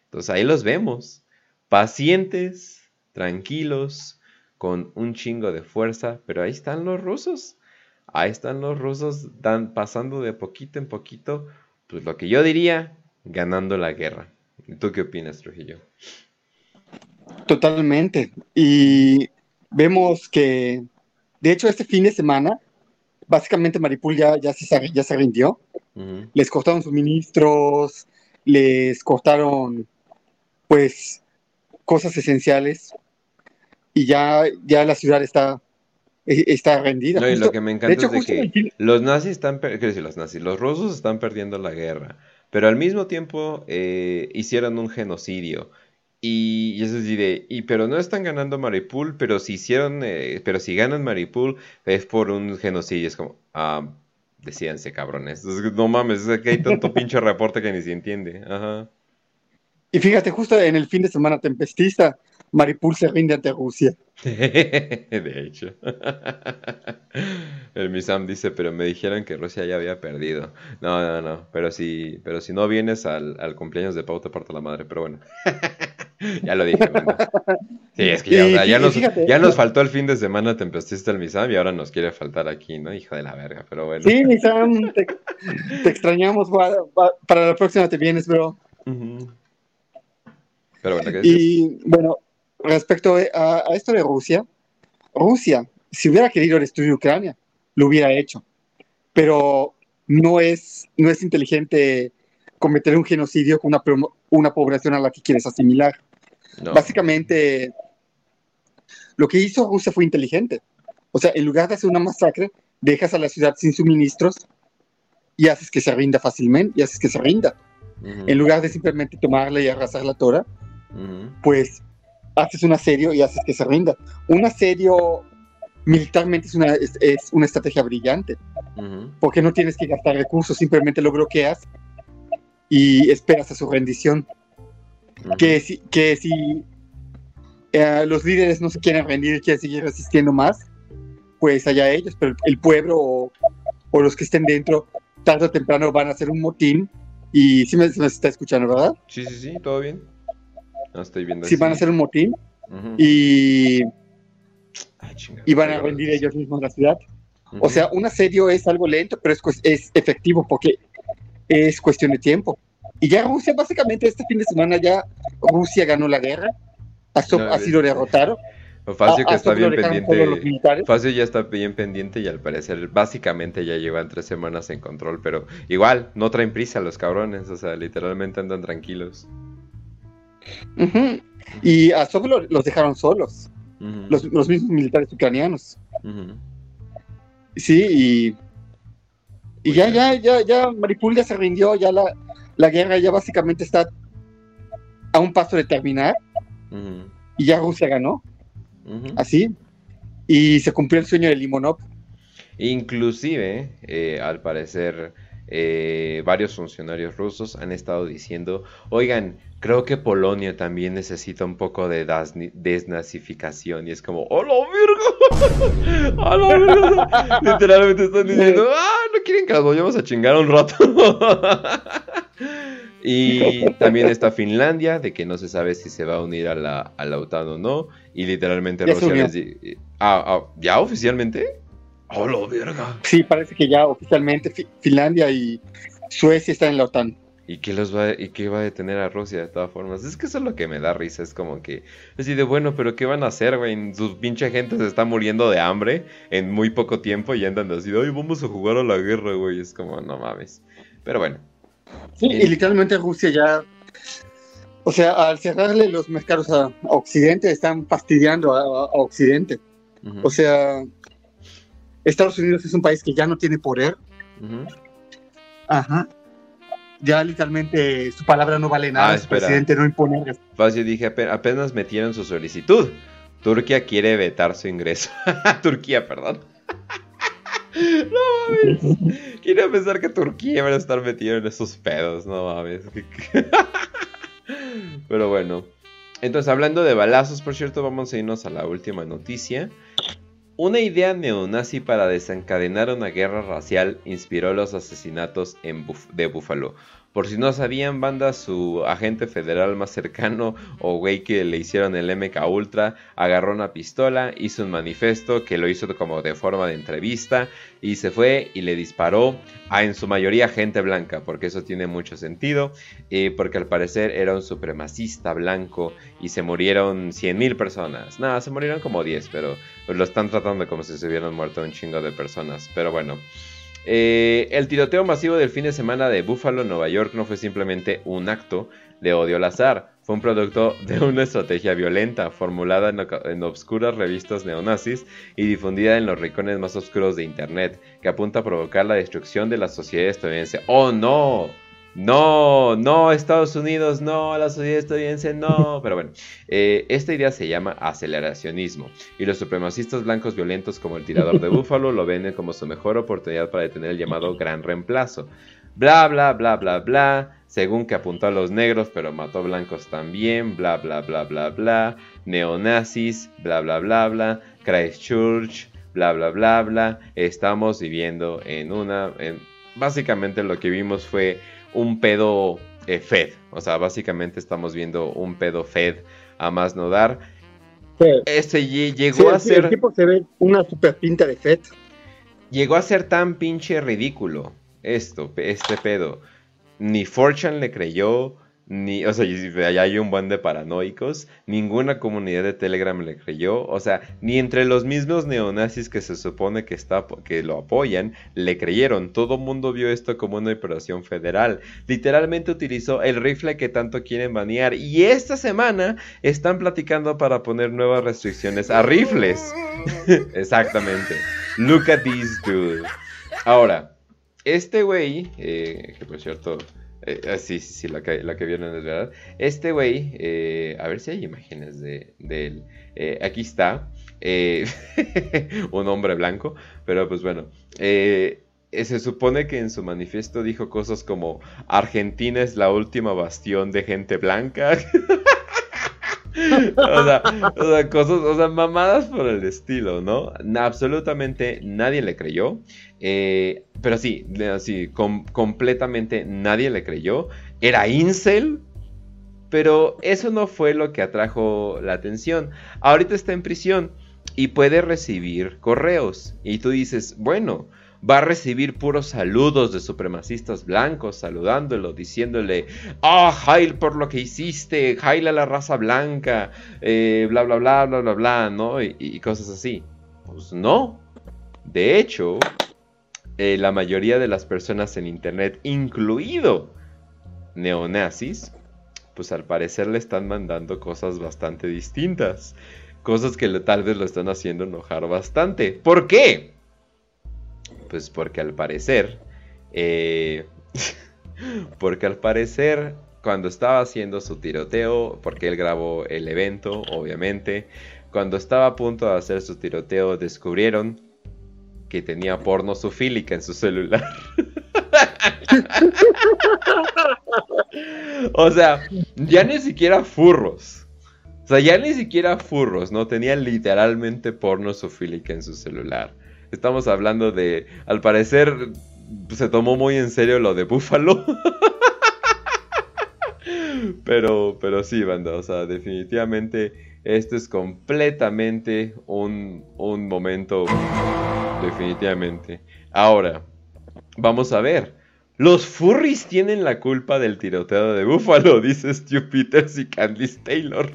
Entonces ahí los vemos, pacientes, tranquilos, con un chingo de fuerza, pero ahí están los rusos. Ahí están los rusos dan, pasando de poquito en poquito, pues lo que yo diría, ganando la guerra. ¿Y ¿Tú qué opinas, Trujillo? Totalmente. Y vemos que, de hecho, este fin de semana, básicamente Maripul ya, ya, se, ya se rindió. Les cortaron suministros, les cortaron, pues, cosas esenciales. Y ya, ya la ciudad está, eh, está rendida. No, y Justo- lo que me encanta de hecho, es de que los nazis están, quiero decir, los nazis, los rusos están perdiendo la guerra, pero al mismo tiempo eh, hicieron un genocidio. Y, y eso sí de, y pero no están ganando Mariupol, pero si hicieron, eh, pero si ganan Mariupol es por un genocidio. Es como, ah, decíanse cabrones. Es no mames, es que hay tanto [laughs] pinche reporte que ni se entiende. Ajá. Y fíjate, justo en el fin de semana tempestista, Maripul se rinde ante Rusia. De hecho. [laughs] El Misam dice, pero me dijeron que Rusia ya había perdido. No, no, no. Pero si, pero si no vienes al, al cumpleaños de Pau, te parto la madre. Pero bueno. [laughs] ya lo dije. Sí, es que ya, o Y sea, ya nos, ya nos faltó el fin de semana tempestista el Misam y ahora nos quiere faltar aquí, ¿no? Hijo de la verga, pero bueno. Sí, mi Sam, te, te extrañamos. para la próxima te vienes, bro. Pero bueno, ¿qué dices? Y bueno, respecto a, a esto de Rusia, Rusia, si hubiera querido destruir Ucrania, lo hubiera hecho. Pero no es, no es inteligente cometer un genocidio con una, una población a la que quieres asimilar. No. Básicamente, lo que hizo Rusia fue inteligente. O sea, en lugar de hacer una masacre, dejas a la ciudad sin suministros y haces que se rinda fácilmente, y haces que se rinda. En lugar de simplemente tomarla y arrasarla toda, ujú. pues haces un asedio y haces que se rinda. Un asedio militarmente es una, es, es una estrategia brillante, porque no tienes que gastar recursos, simplemente lo bloqueas y esperas a su rendición. Que si, que si eh, los líderes no se quieren rendir y quieren seguir resistiendo más, pues allá ellos, pero el pueblo o, o los que estén dentro, tarde o temprano van a hacer un motín y sí me, me está escuchando, ¿verdad? Sí, sí, sí, todo bien. No estoy viendo Sí así. van a hacer un motín y, Ay, chinga, y van a rendir ellos mismos la ciudad. O sea, un asedio es algo lento, pero es, es efectivo porque es cuestión de tiempo. Y ya Rusia, básicamente, este fin de semana ya Rusia ganó la guerra, ha, so- No, ha sido derrotado. Facio que a está bien pendiente. Facio ya está bien pendiente y al parecer básicamente ya llevan tres semanas en control, pero igual no traen prisa los cabrones, o sea, literalmente andan tranquilos. Y a Soplo los dejaron solos, los, los mismos militares ucranianos. Sí, y, y ya, ya, ya, ya Maripul ya se rindió, ya la, la guerra ya básicamente está a un paso de terminar. Y ya Rusia ganó, así. Y se cumplió el sueño de Limonov. Inclusive, eh, al parecer, eh, varios funcionarios rusos han estado diciendo, oigan, creo que Polonia también necesita un poco de desnazificación. Y es como, ¡oh, la verga! ¡A la verga! [laughs] [laughs] Literalmente están diciendo, ¡ah, no quieren que las vayamos a chingar un rato! [laughs] Y también está Finlandia, de que no se sabe si se va a unir a la, a la OTAN o no. Y literalmente Ya Rusia les di- ah, ah, ¿Ya oficialmente? ¡Oh, la verga! Sí, parece que ya oficialmente Fi- Finlandia y Suecia están en la OTAN. ¿Y qué, los va, ¿Y qué va a detener a Rusia de todas formas? Es que eso es lo que me da risa. Es como que. Así de bueno, pero ¿qué van a hacer, güey? Su pinche gente se está muriendo de hambre en muy poco tiempo y andan así de, ay, vamos a jugar a la guerra, güey. Es como, no mames. Pero bueno. Sí, y literalmente Rusia ya, o sea, al cerrarle los mercados a, a Occidente, están fastidiando a, Occidente. O sea, Estados Unidos es un país que ya no tiene poder. Ajá. Ya literalmente su palabra no vale nada, Ah, su espera. presidente no impone. Fácil, dije, ape- apenas metieron su solicitud. Turquía quiere vetar su ingreso. [laughs] Turquía, perdón. [laughs] no mames. Quiero pensar que Turquía va a estar metido en esos pedos, no mames. [laughs] Pero bueno. Entonces, hablando de balazos, por cierto, vamos a irnos a la última noticia. Una idea neonazi para desencadenar una guerra racial inspiró los asesinatos en de Buffalo. Por si no sabían, banda, su agente federal más cercano o güey que le hicieron el MK Ultra agarró una pistola, hizo un manifiesto que lo hizo como de forma de entrevista y se fue y le disparó a en su mayoría gente blanca, porque eso tiene mucho sentido, eh, porque al parecer era un supremacista blanco y se murieron 100.000 personas. Nada, se murieron como 10, pero lo están tratando como si se hubieran muerto un chingo de personas. Pero bueno. Eh, el tiroteo masivo del fin de semana de Buffalo, Nueva York, no fue simplemente un acto de odio al azar. fue un producto de una estrategia violenta formulada en, en obscuras revistas neonazis y difundida en los rincones más oscuros de Internet, que apunta a provocar la destrucción de la sociedad estadounidense. ¡Oh, no! No, no, Estados Unidos, no, la sociedad estadounidense, no. Pero bueno, eh, esta idea se llama aceleracionismo y los supremacistas blancos violentos como el tirador de [laughs] Búfalo lo venden como su mejor oportunidad para detener el llamado gran reemplazo. Bla, bla, bla, bla, bla, según que apuntó a los negros pero mató blancos también, bla, bla, bla, bla, bla, neonazis, bla, bla, bla, bla, Christchurch, bla, bla, bla, bla. Estamos viviendo en una... en- básicamente lo que vimos fue un pedo eh, Fed. O sea, básicamente estamos viendo un pedo Fed a más no dar. Este lle- llegó Sí, a sí, ser El tipo se ve una super pinta de Fed. llegó a ser tan pinche ridículo esto, este pedo. Ni Fortune le creyó, ni, o sea, allá hay un buen de paranoicos, ninguna comunidad de Telegram le creyó, o sea, ni entre los mismos neonazis que se supone que, está, que lo apoyan, le creyeron. Todo mundo vio esto como una operación federal. Literalmente utilizó el rifle que tanto quieren banear y esta semana están platicando para poner nuevas restricciones a rifles. [laughs] Exactamente. Look at this dude. Ahora, este güey, eh, que por cierto, eh, ah, sí, sí, sí, la que, la que vieron es verdad. Este güey, eh, a ver si hay imágenes de, él. Eh, aquí está, eh, [laughs] un hombre blanco, pero pues bueno. eh, eh, se supone que en su manifiesto dijo cosas como Argentina es la última bastión de gente blanca. [laughs] [laughs] o, sea, o sea, cosas, o sea, mamadas por el estilo, ¿no? Absolutamente nadie le creyó. eh, pero sí, completamente nadie le creyó. Era incel, pero eso no fue lo que atrajo la atención. Ahorita está en prisión y puede recibir correos. Y tú dices, bueno, va a recibir puros saludos de supremacistas blancos, saludándolo, diciéndole, ah, Jail por lo que hiciste, Jail a la raza blanca, eh, bla, bla, bla, bla, bla, bla, ¿no? Y, cosas así. Pues no. De hecho, eh, la mayoría de las personas en Internet, incluido neonazis, pues al parecer le están mandando cosas bastante distintas. Cosas que tal vez lo están haciendo enojar bastante. ¿Por qué? Pues porque al parecer... eh, [laughs] porque al parecer cuando estaba haciendo su tiroteo, porque él grabó el evento, obviamente, cuando estaba a punto de hacer su tiroteo descubrieron que tenía porno sufílica en su celular. [laughs] o sea, ya ni siquiera furros. O sea, ya ni siquiera furros, ¿no? Tenían literalmente porno sufílica en su celular. Estamos hablando de, al parecer, se tomó muy en serio lo de Búfalo. [laughs] pero, pero sí, banda, o sea, definitivamente esto es completamente un, un momento, definitivamente. Ahora, vamos a ver. Los furries tienen la culpa del tiroteo de Búfalo, [laughs] dice Stu Peters y Candice Taylor.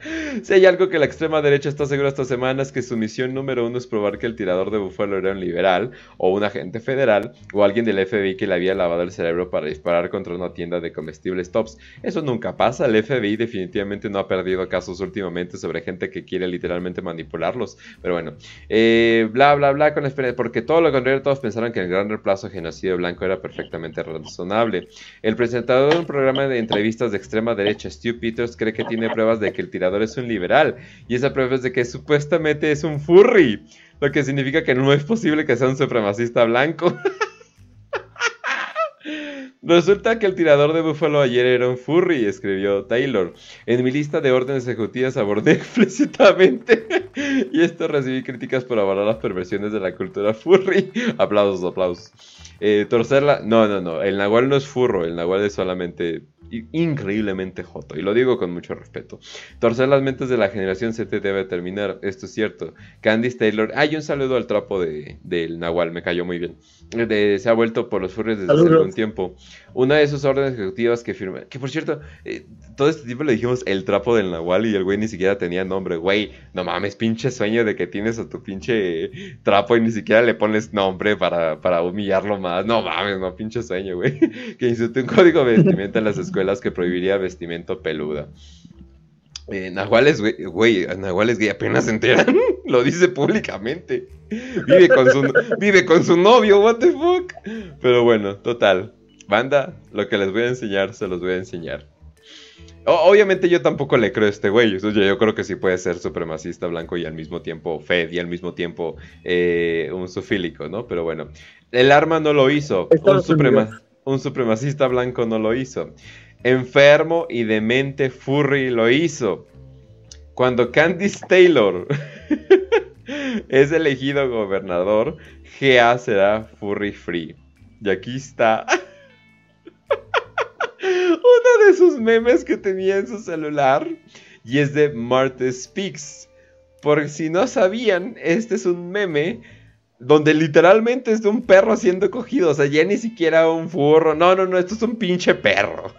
[laughs] si hay algo que la extrema derecha está segura esta semana es que su misión número uno es probar que el tirador de Búfalo era un liberal o un agente federal o alguien del FBI que le había lavado el cerebro para disparar contra una tienda de comestibles tops. Eso nunca pasa, el FBI definitivamente no ha perdido casos últimamente sobre gente que quiere literalmente manipularlos. Pero bueno, eh, bla bla bla con la porque todo lo contrario todos pensaron que el gran reemplazo genocidio blanco era perfectamente razonable. El presentador de un programa de entrevistas de extrema derecha, Stu Peters, cree que tiene pruebas de que el tirador es un liberal, y esa prueba es de que supuestamente es un furry, lo que significa que no es posible que sea un supremacista blanco. [laughs] Resulta que el tirador de Buffalo ayer era un furry, escribió Taylor. En mi lista de órdenes ejecutivas abordé [laughs] explícitamente y esto recibí críticas por avalar las perversiones de la cultura furry. [laughs] aplausos, aplausos. Eh, torcerla, no, no, no, el nahual no es furro, el nahual es solamente increíblemente joto, y lo digo con mucho respeto. Torcer las mentes de la generación Z debe terminar, esto es cierto. Candice Taylor, hay un saludo al trapo de, del nahual, me cayó muy bien. De- se ha vuelto por los furries desde hace algún tiempo. Una de sus órdenes ejecutivas que firma, que por cierto, eh, todo este tiempo le dijimos el trapo del nahual y el güey ni siquiera tenía nombre, güey, no mames, pinche sueño de que tienes a tu pinche trapo y ni siquiera le pones nombre para, para humillarlo más. No mames, no, pinche sueño, güey. [laughs] Que instituye un código de vestimenta en las escuelas que prohibiría vestimento peluda. Eh, Nahual es, güey, güey, Nahual es gay, apenas se enteran, [laughs] lo dice públicamente. Vive con, su, vive con su novio, what the fuck. Pero bueno, total. Banda, lo que les voy a enseñar, se los voy a enseñar. O- obviamente yo tampoco le creo a este güey. Yo, yo creo que sí puede ser supremacista blanco y al mismo tiempo Fed y al mismo tiempo eh, un sufílico, ¿no? Pero bueno, el arma no lo hizo. Suprema- un supremacista blanco no lo hizo. Enfermo y demente Furry lo hizo. Cuando Candice Taylor [laughs] es elegido gobernador, GA será Furry Free. Y aquí está [laughs] uno de sus memes que tenía en su celular. Y es de Martha Speaks. Por si no sabían, este es un meme donde literalmente es de un perro siendo cogido. O sea, ya ni siquiera un furro. No, no, no, esto es un pinche perro.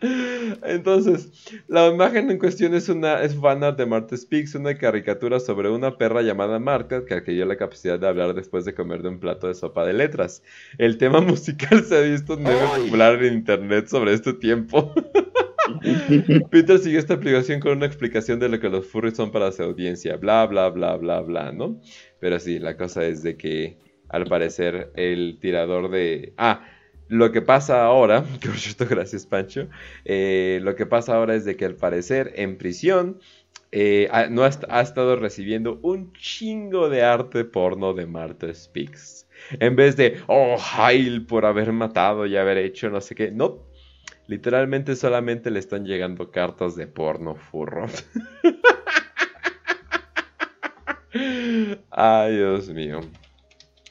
[laughs] Entonces, la imagen en cuestión es una es fanart de Martha Speaks, una caricatura sobre una perra llamada Marta que adquirió la capacidad de hablar después de comer de un plato de sopa de letras. El tema [laughs] musical se ha visto un meme popular en internet sobre este tiempo. [laughs] [laughs] Peter siguió esta aplicación con una explicación de lo que los furries son para su audiencia, bla, bla, bla, bla, bla, ¿no? Pero sí, la cosa es de que al parecer el tirador de... Ah, lo que pasa ahora, [laughs] que por cierto, gracias Pancho, eh, lo que pasa ahora es de que al parecer en prisión eh, ha, no ha, est- ha estado recibiendo un chingo de arte porno de Martha Speaks. En vez de, oh, Hail por haber matado y haber hecho no sé qué. No, literalmente solamente le están llegando cartas de porno furro. [laughs] Ay, Dios mío.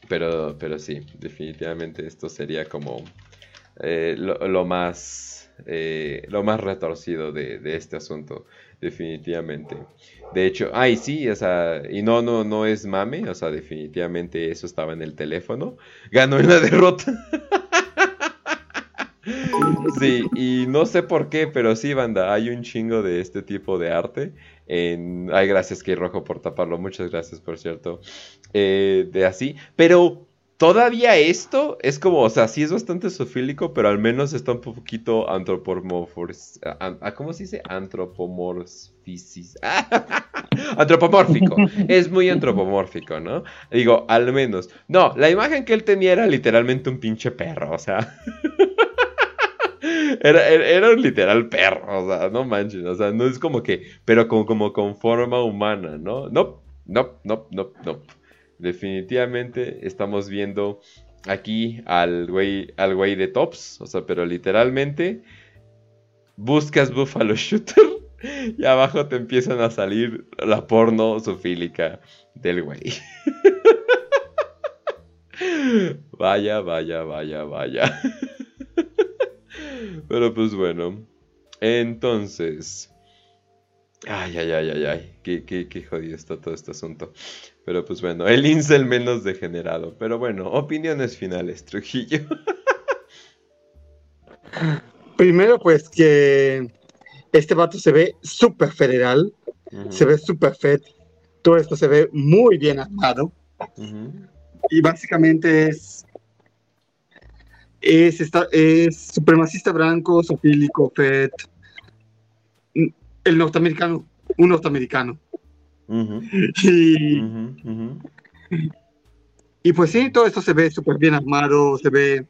Pero, pero sí, definitivamente esto sería como eh, lo, más eh, lo más retorcido de, de este asunto, definitivamente. De hecho, ay sí, o sea, y no, no, no es mame, o sea, definitivamente eso estaba en el teléfono. Ganó en la [laughs] derrota. [laughs] Sí, y no sé por qué, pero sí, banda, hay un chingo de este tipo de arte. En... Ay, gracias, que rojo por taparlo. Muchas gracias, por cierto. Eh, de así. Pero todavía esto es como, o sea, sí es bastante sofílico, pero al menos está un poquito antropomorfos. an- ah, ¿Cómo se dice? Antropomorfisis. [laughs] Antropomórfico. Es muy antropomórfico, ¿no? Digo, al menos. No, la imagen que él tenía era literalmente un pinche perro, o sea. [laughs] Era, era, un literal perro, o sea, no manches, o sea, no es como que, pero como, como con forma humana, ¿no? No, no, no, no, no. Definitivamente estamos viendo aquí al güey, al güey de Tops, o sea, pero literalmente buscas Buffalo Shooter [laughs] y abajo te empiezan a salir la porno sufílica del güey. [laughs] Vaya, vaya, vaya, vaya. [laughs] Pero pues bueno. Entonces. Ay, ay, ay, ay, ay. Qué, qué, qué jodido está todo este asunto. Pero pues bueno, el incel menos degenerado. Pero bueno, opiniones finales, Trujillo. [laughs] Primero, pues que este vato se ve súper federal, se ve súper fed, todo esto se ve muy bien armado y básicamente es es, esta- es supremacista blanco, sofílico, fed, mm, el norteamericano, un norteamericano. Y, y pues sí, todo esto se ve súper bien armado, se ve...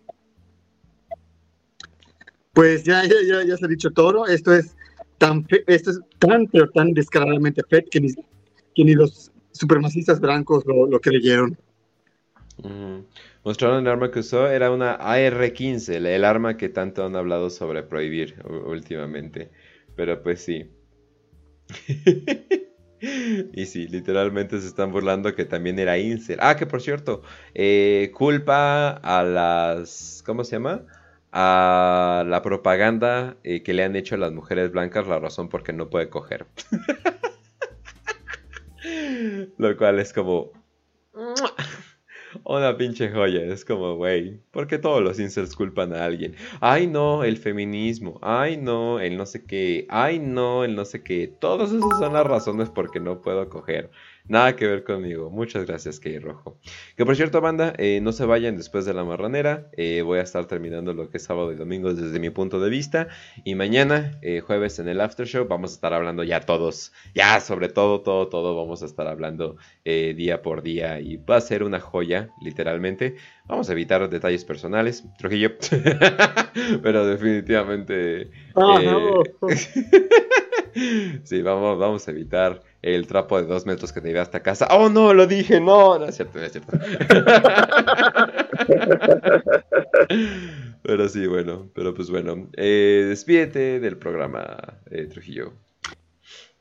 Pues ya, ya, ya, ya se ha dicho todo, esto es tan, fe- esto es tan, pero tan descaradamente fed que ni, que ni los supremacistas blancos lo, lo creyeron. Mostraron el arma que usó, era una AR-15, el, arma que tanto han hablado sobre prohibir últimamente. Pero pues sí. [laughs] Y sí, literalmente se están burlando que también era incel. Ah, que por cierto, eh, culpa a las... ¿Cómo se llama? A la propaganda eh, que le han hecho a las mujeres blancas la razón por qué no puede coger. [laughs] Lo cual es como... Una pinche joya. Es como, güey, ¿por qué todos los incels culpan a alguien? Ay, no, el feminismo. Ay, no, el no sé qué. Ay, no, el no sé qué. Todas esas son las razones por que no puedo coger. Nada que ver conmigo. Muchas gracias, Key Rojo. Que por cierto, banda, eh, no se vayan después de la marranera. Eh, voy a estar terminando lo que es sábado y domingo desde mi punto de vista. Y mañana, eh, jueves en el After Show, vamos a estar hablando ya todos. Ya, sobre todo, todo, todo. Vamos a estar hablando día por día. Y va a ser una joya, literalmente. Vamos a evitar detalles personales. Trujillo. [laughs] Pero definitivamente. Ah, no. [laughs] sí, vamos, vamos a evitar el trapo de dos metros que te lleva hasta casa. ¡Oh, no! Lo dije, no, no es cierto, no es cierto. [laughs] pero sí, bueno, pero pues bueno. Eh, despídete del programa, eh, Trujillo.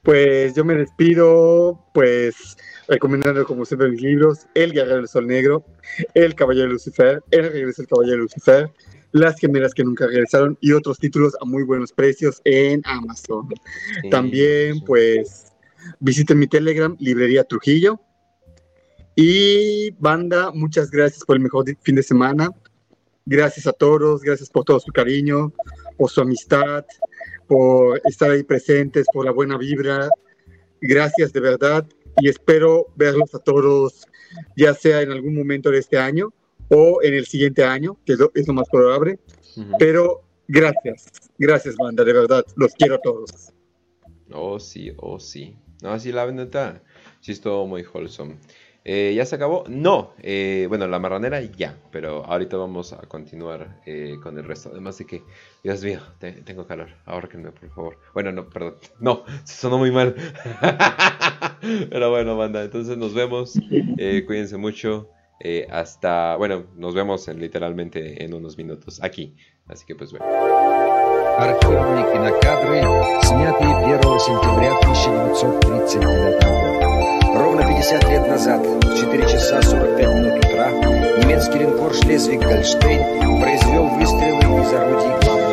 Pues yo me despido, pues recomendando como siempre mis libros, El Guerrero del Sol Negro, El Caballero de Lucifer, El Regreso del Caballero de Lucifer, Las Gemelas que nunca regresaron y otros títulos a muy buenos precios en Amazon. Sí, También, sí. pues, visiten mi Telegram, Librería Trujillo. Y banda, muchas gracias por el mejor fin de semana. Gracias a todos, gracias por todo su cariño, por su amistad, por estar ahí presentes, por la buena vibra. Gracias de verdad y espero verlos a todos, ya sea en algún momento de este año o en el siguiente año, que es lo, es lo más probable. Pero gracias, gracias banda, de verdad, los quiero a todos. Oh, sí, oh, sí. No, sí, la neta, sí estuvo muy wholesome. Eh, ¿Ya se acabó? No. Eh, bueno, la marranera ya, pero ahorita vamos a continuar eh, con el resto. Además de que, Dios mío, te- tengo calor. Ahórquenme, por favor. Bueno, no, perdón. No, se [laughs] sonó muy mal. [laughs] pero bueno, banda, entonces nos vemos. Eh, cuídense mucho. Hasta, bueno, nos vemos en, literalmente en unos minutos aquí. Así que pues bueno. Архивные кинокадры, снятые 1 сентября 1939 года. Ровно 50 лет назад, в 4 часа 45 минут утра, немецкий линкор «Шлезвиг-Гольштейн» произвел выстрелы из орудий главного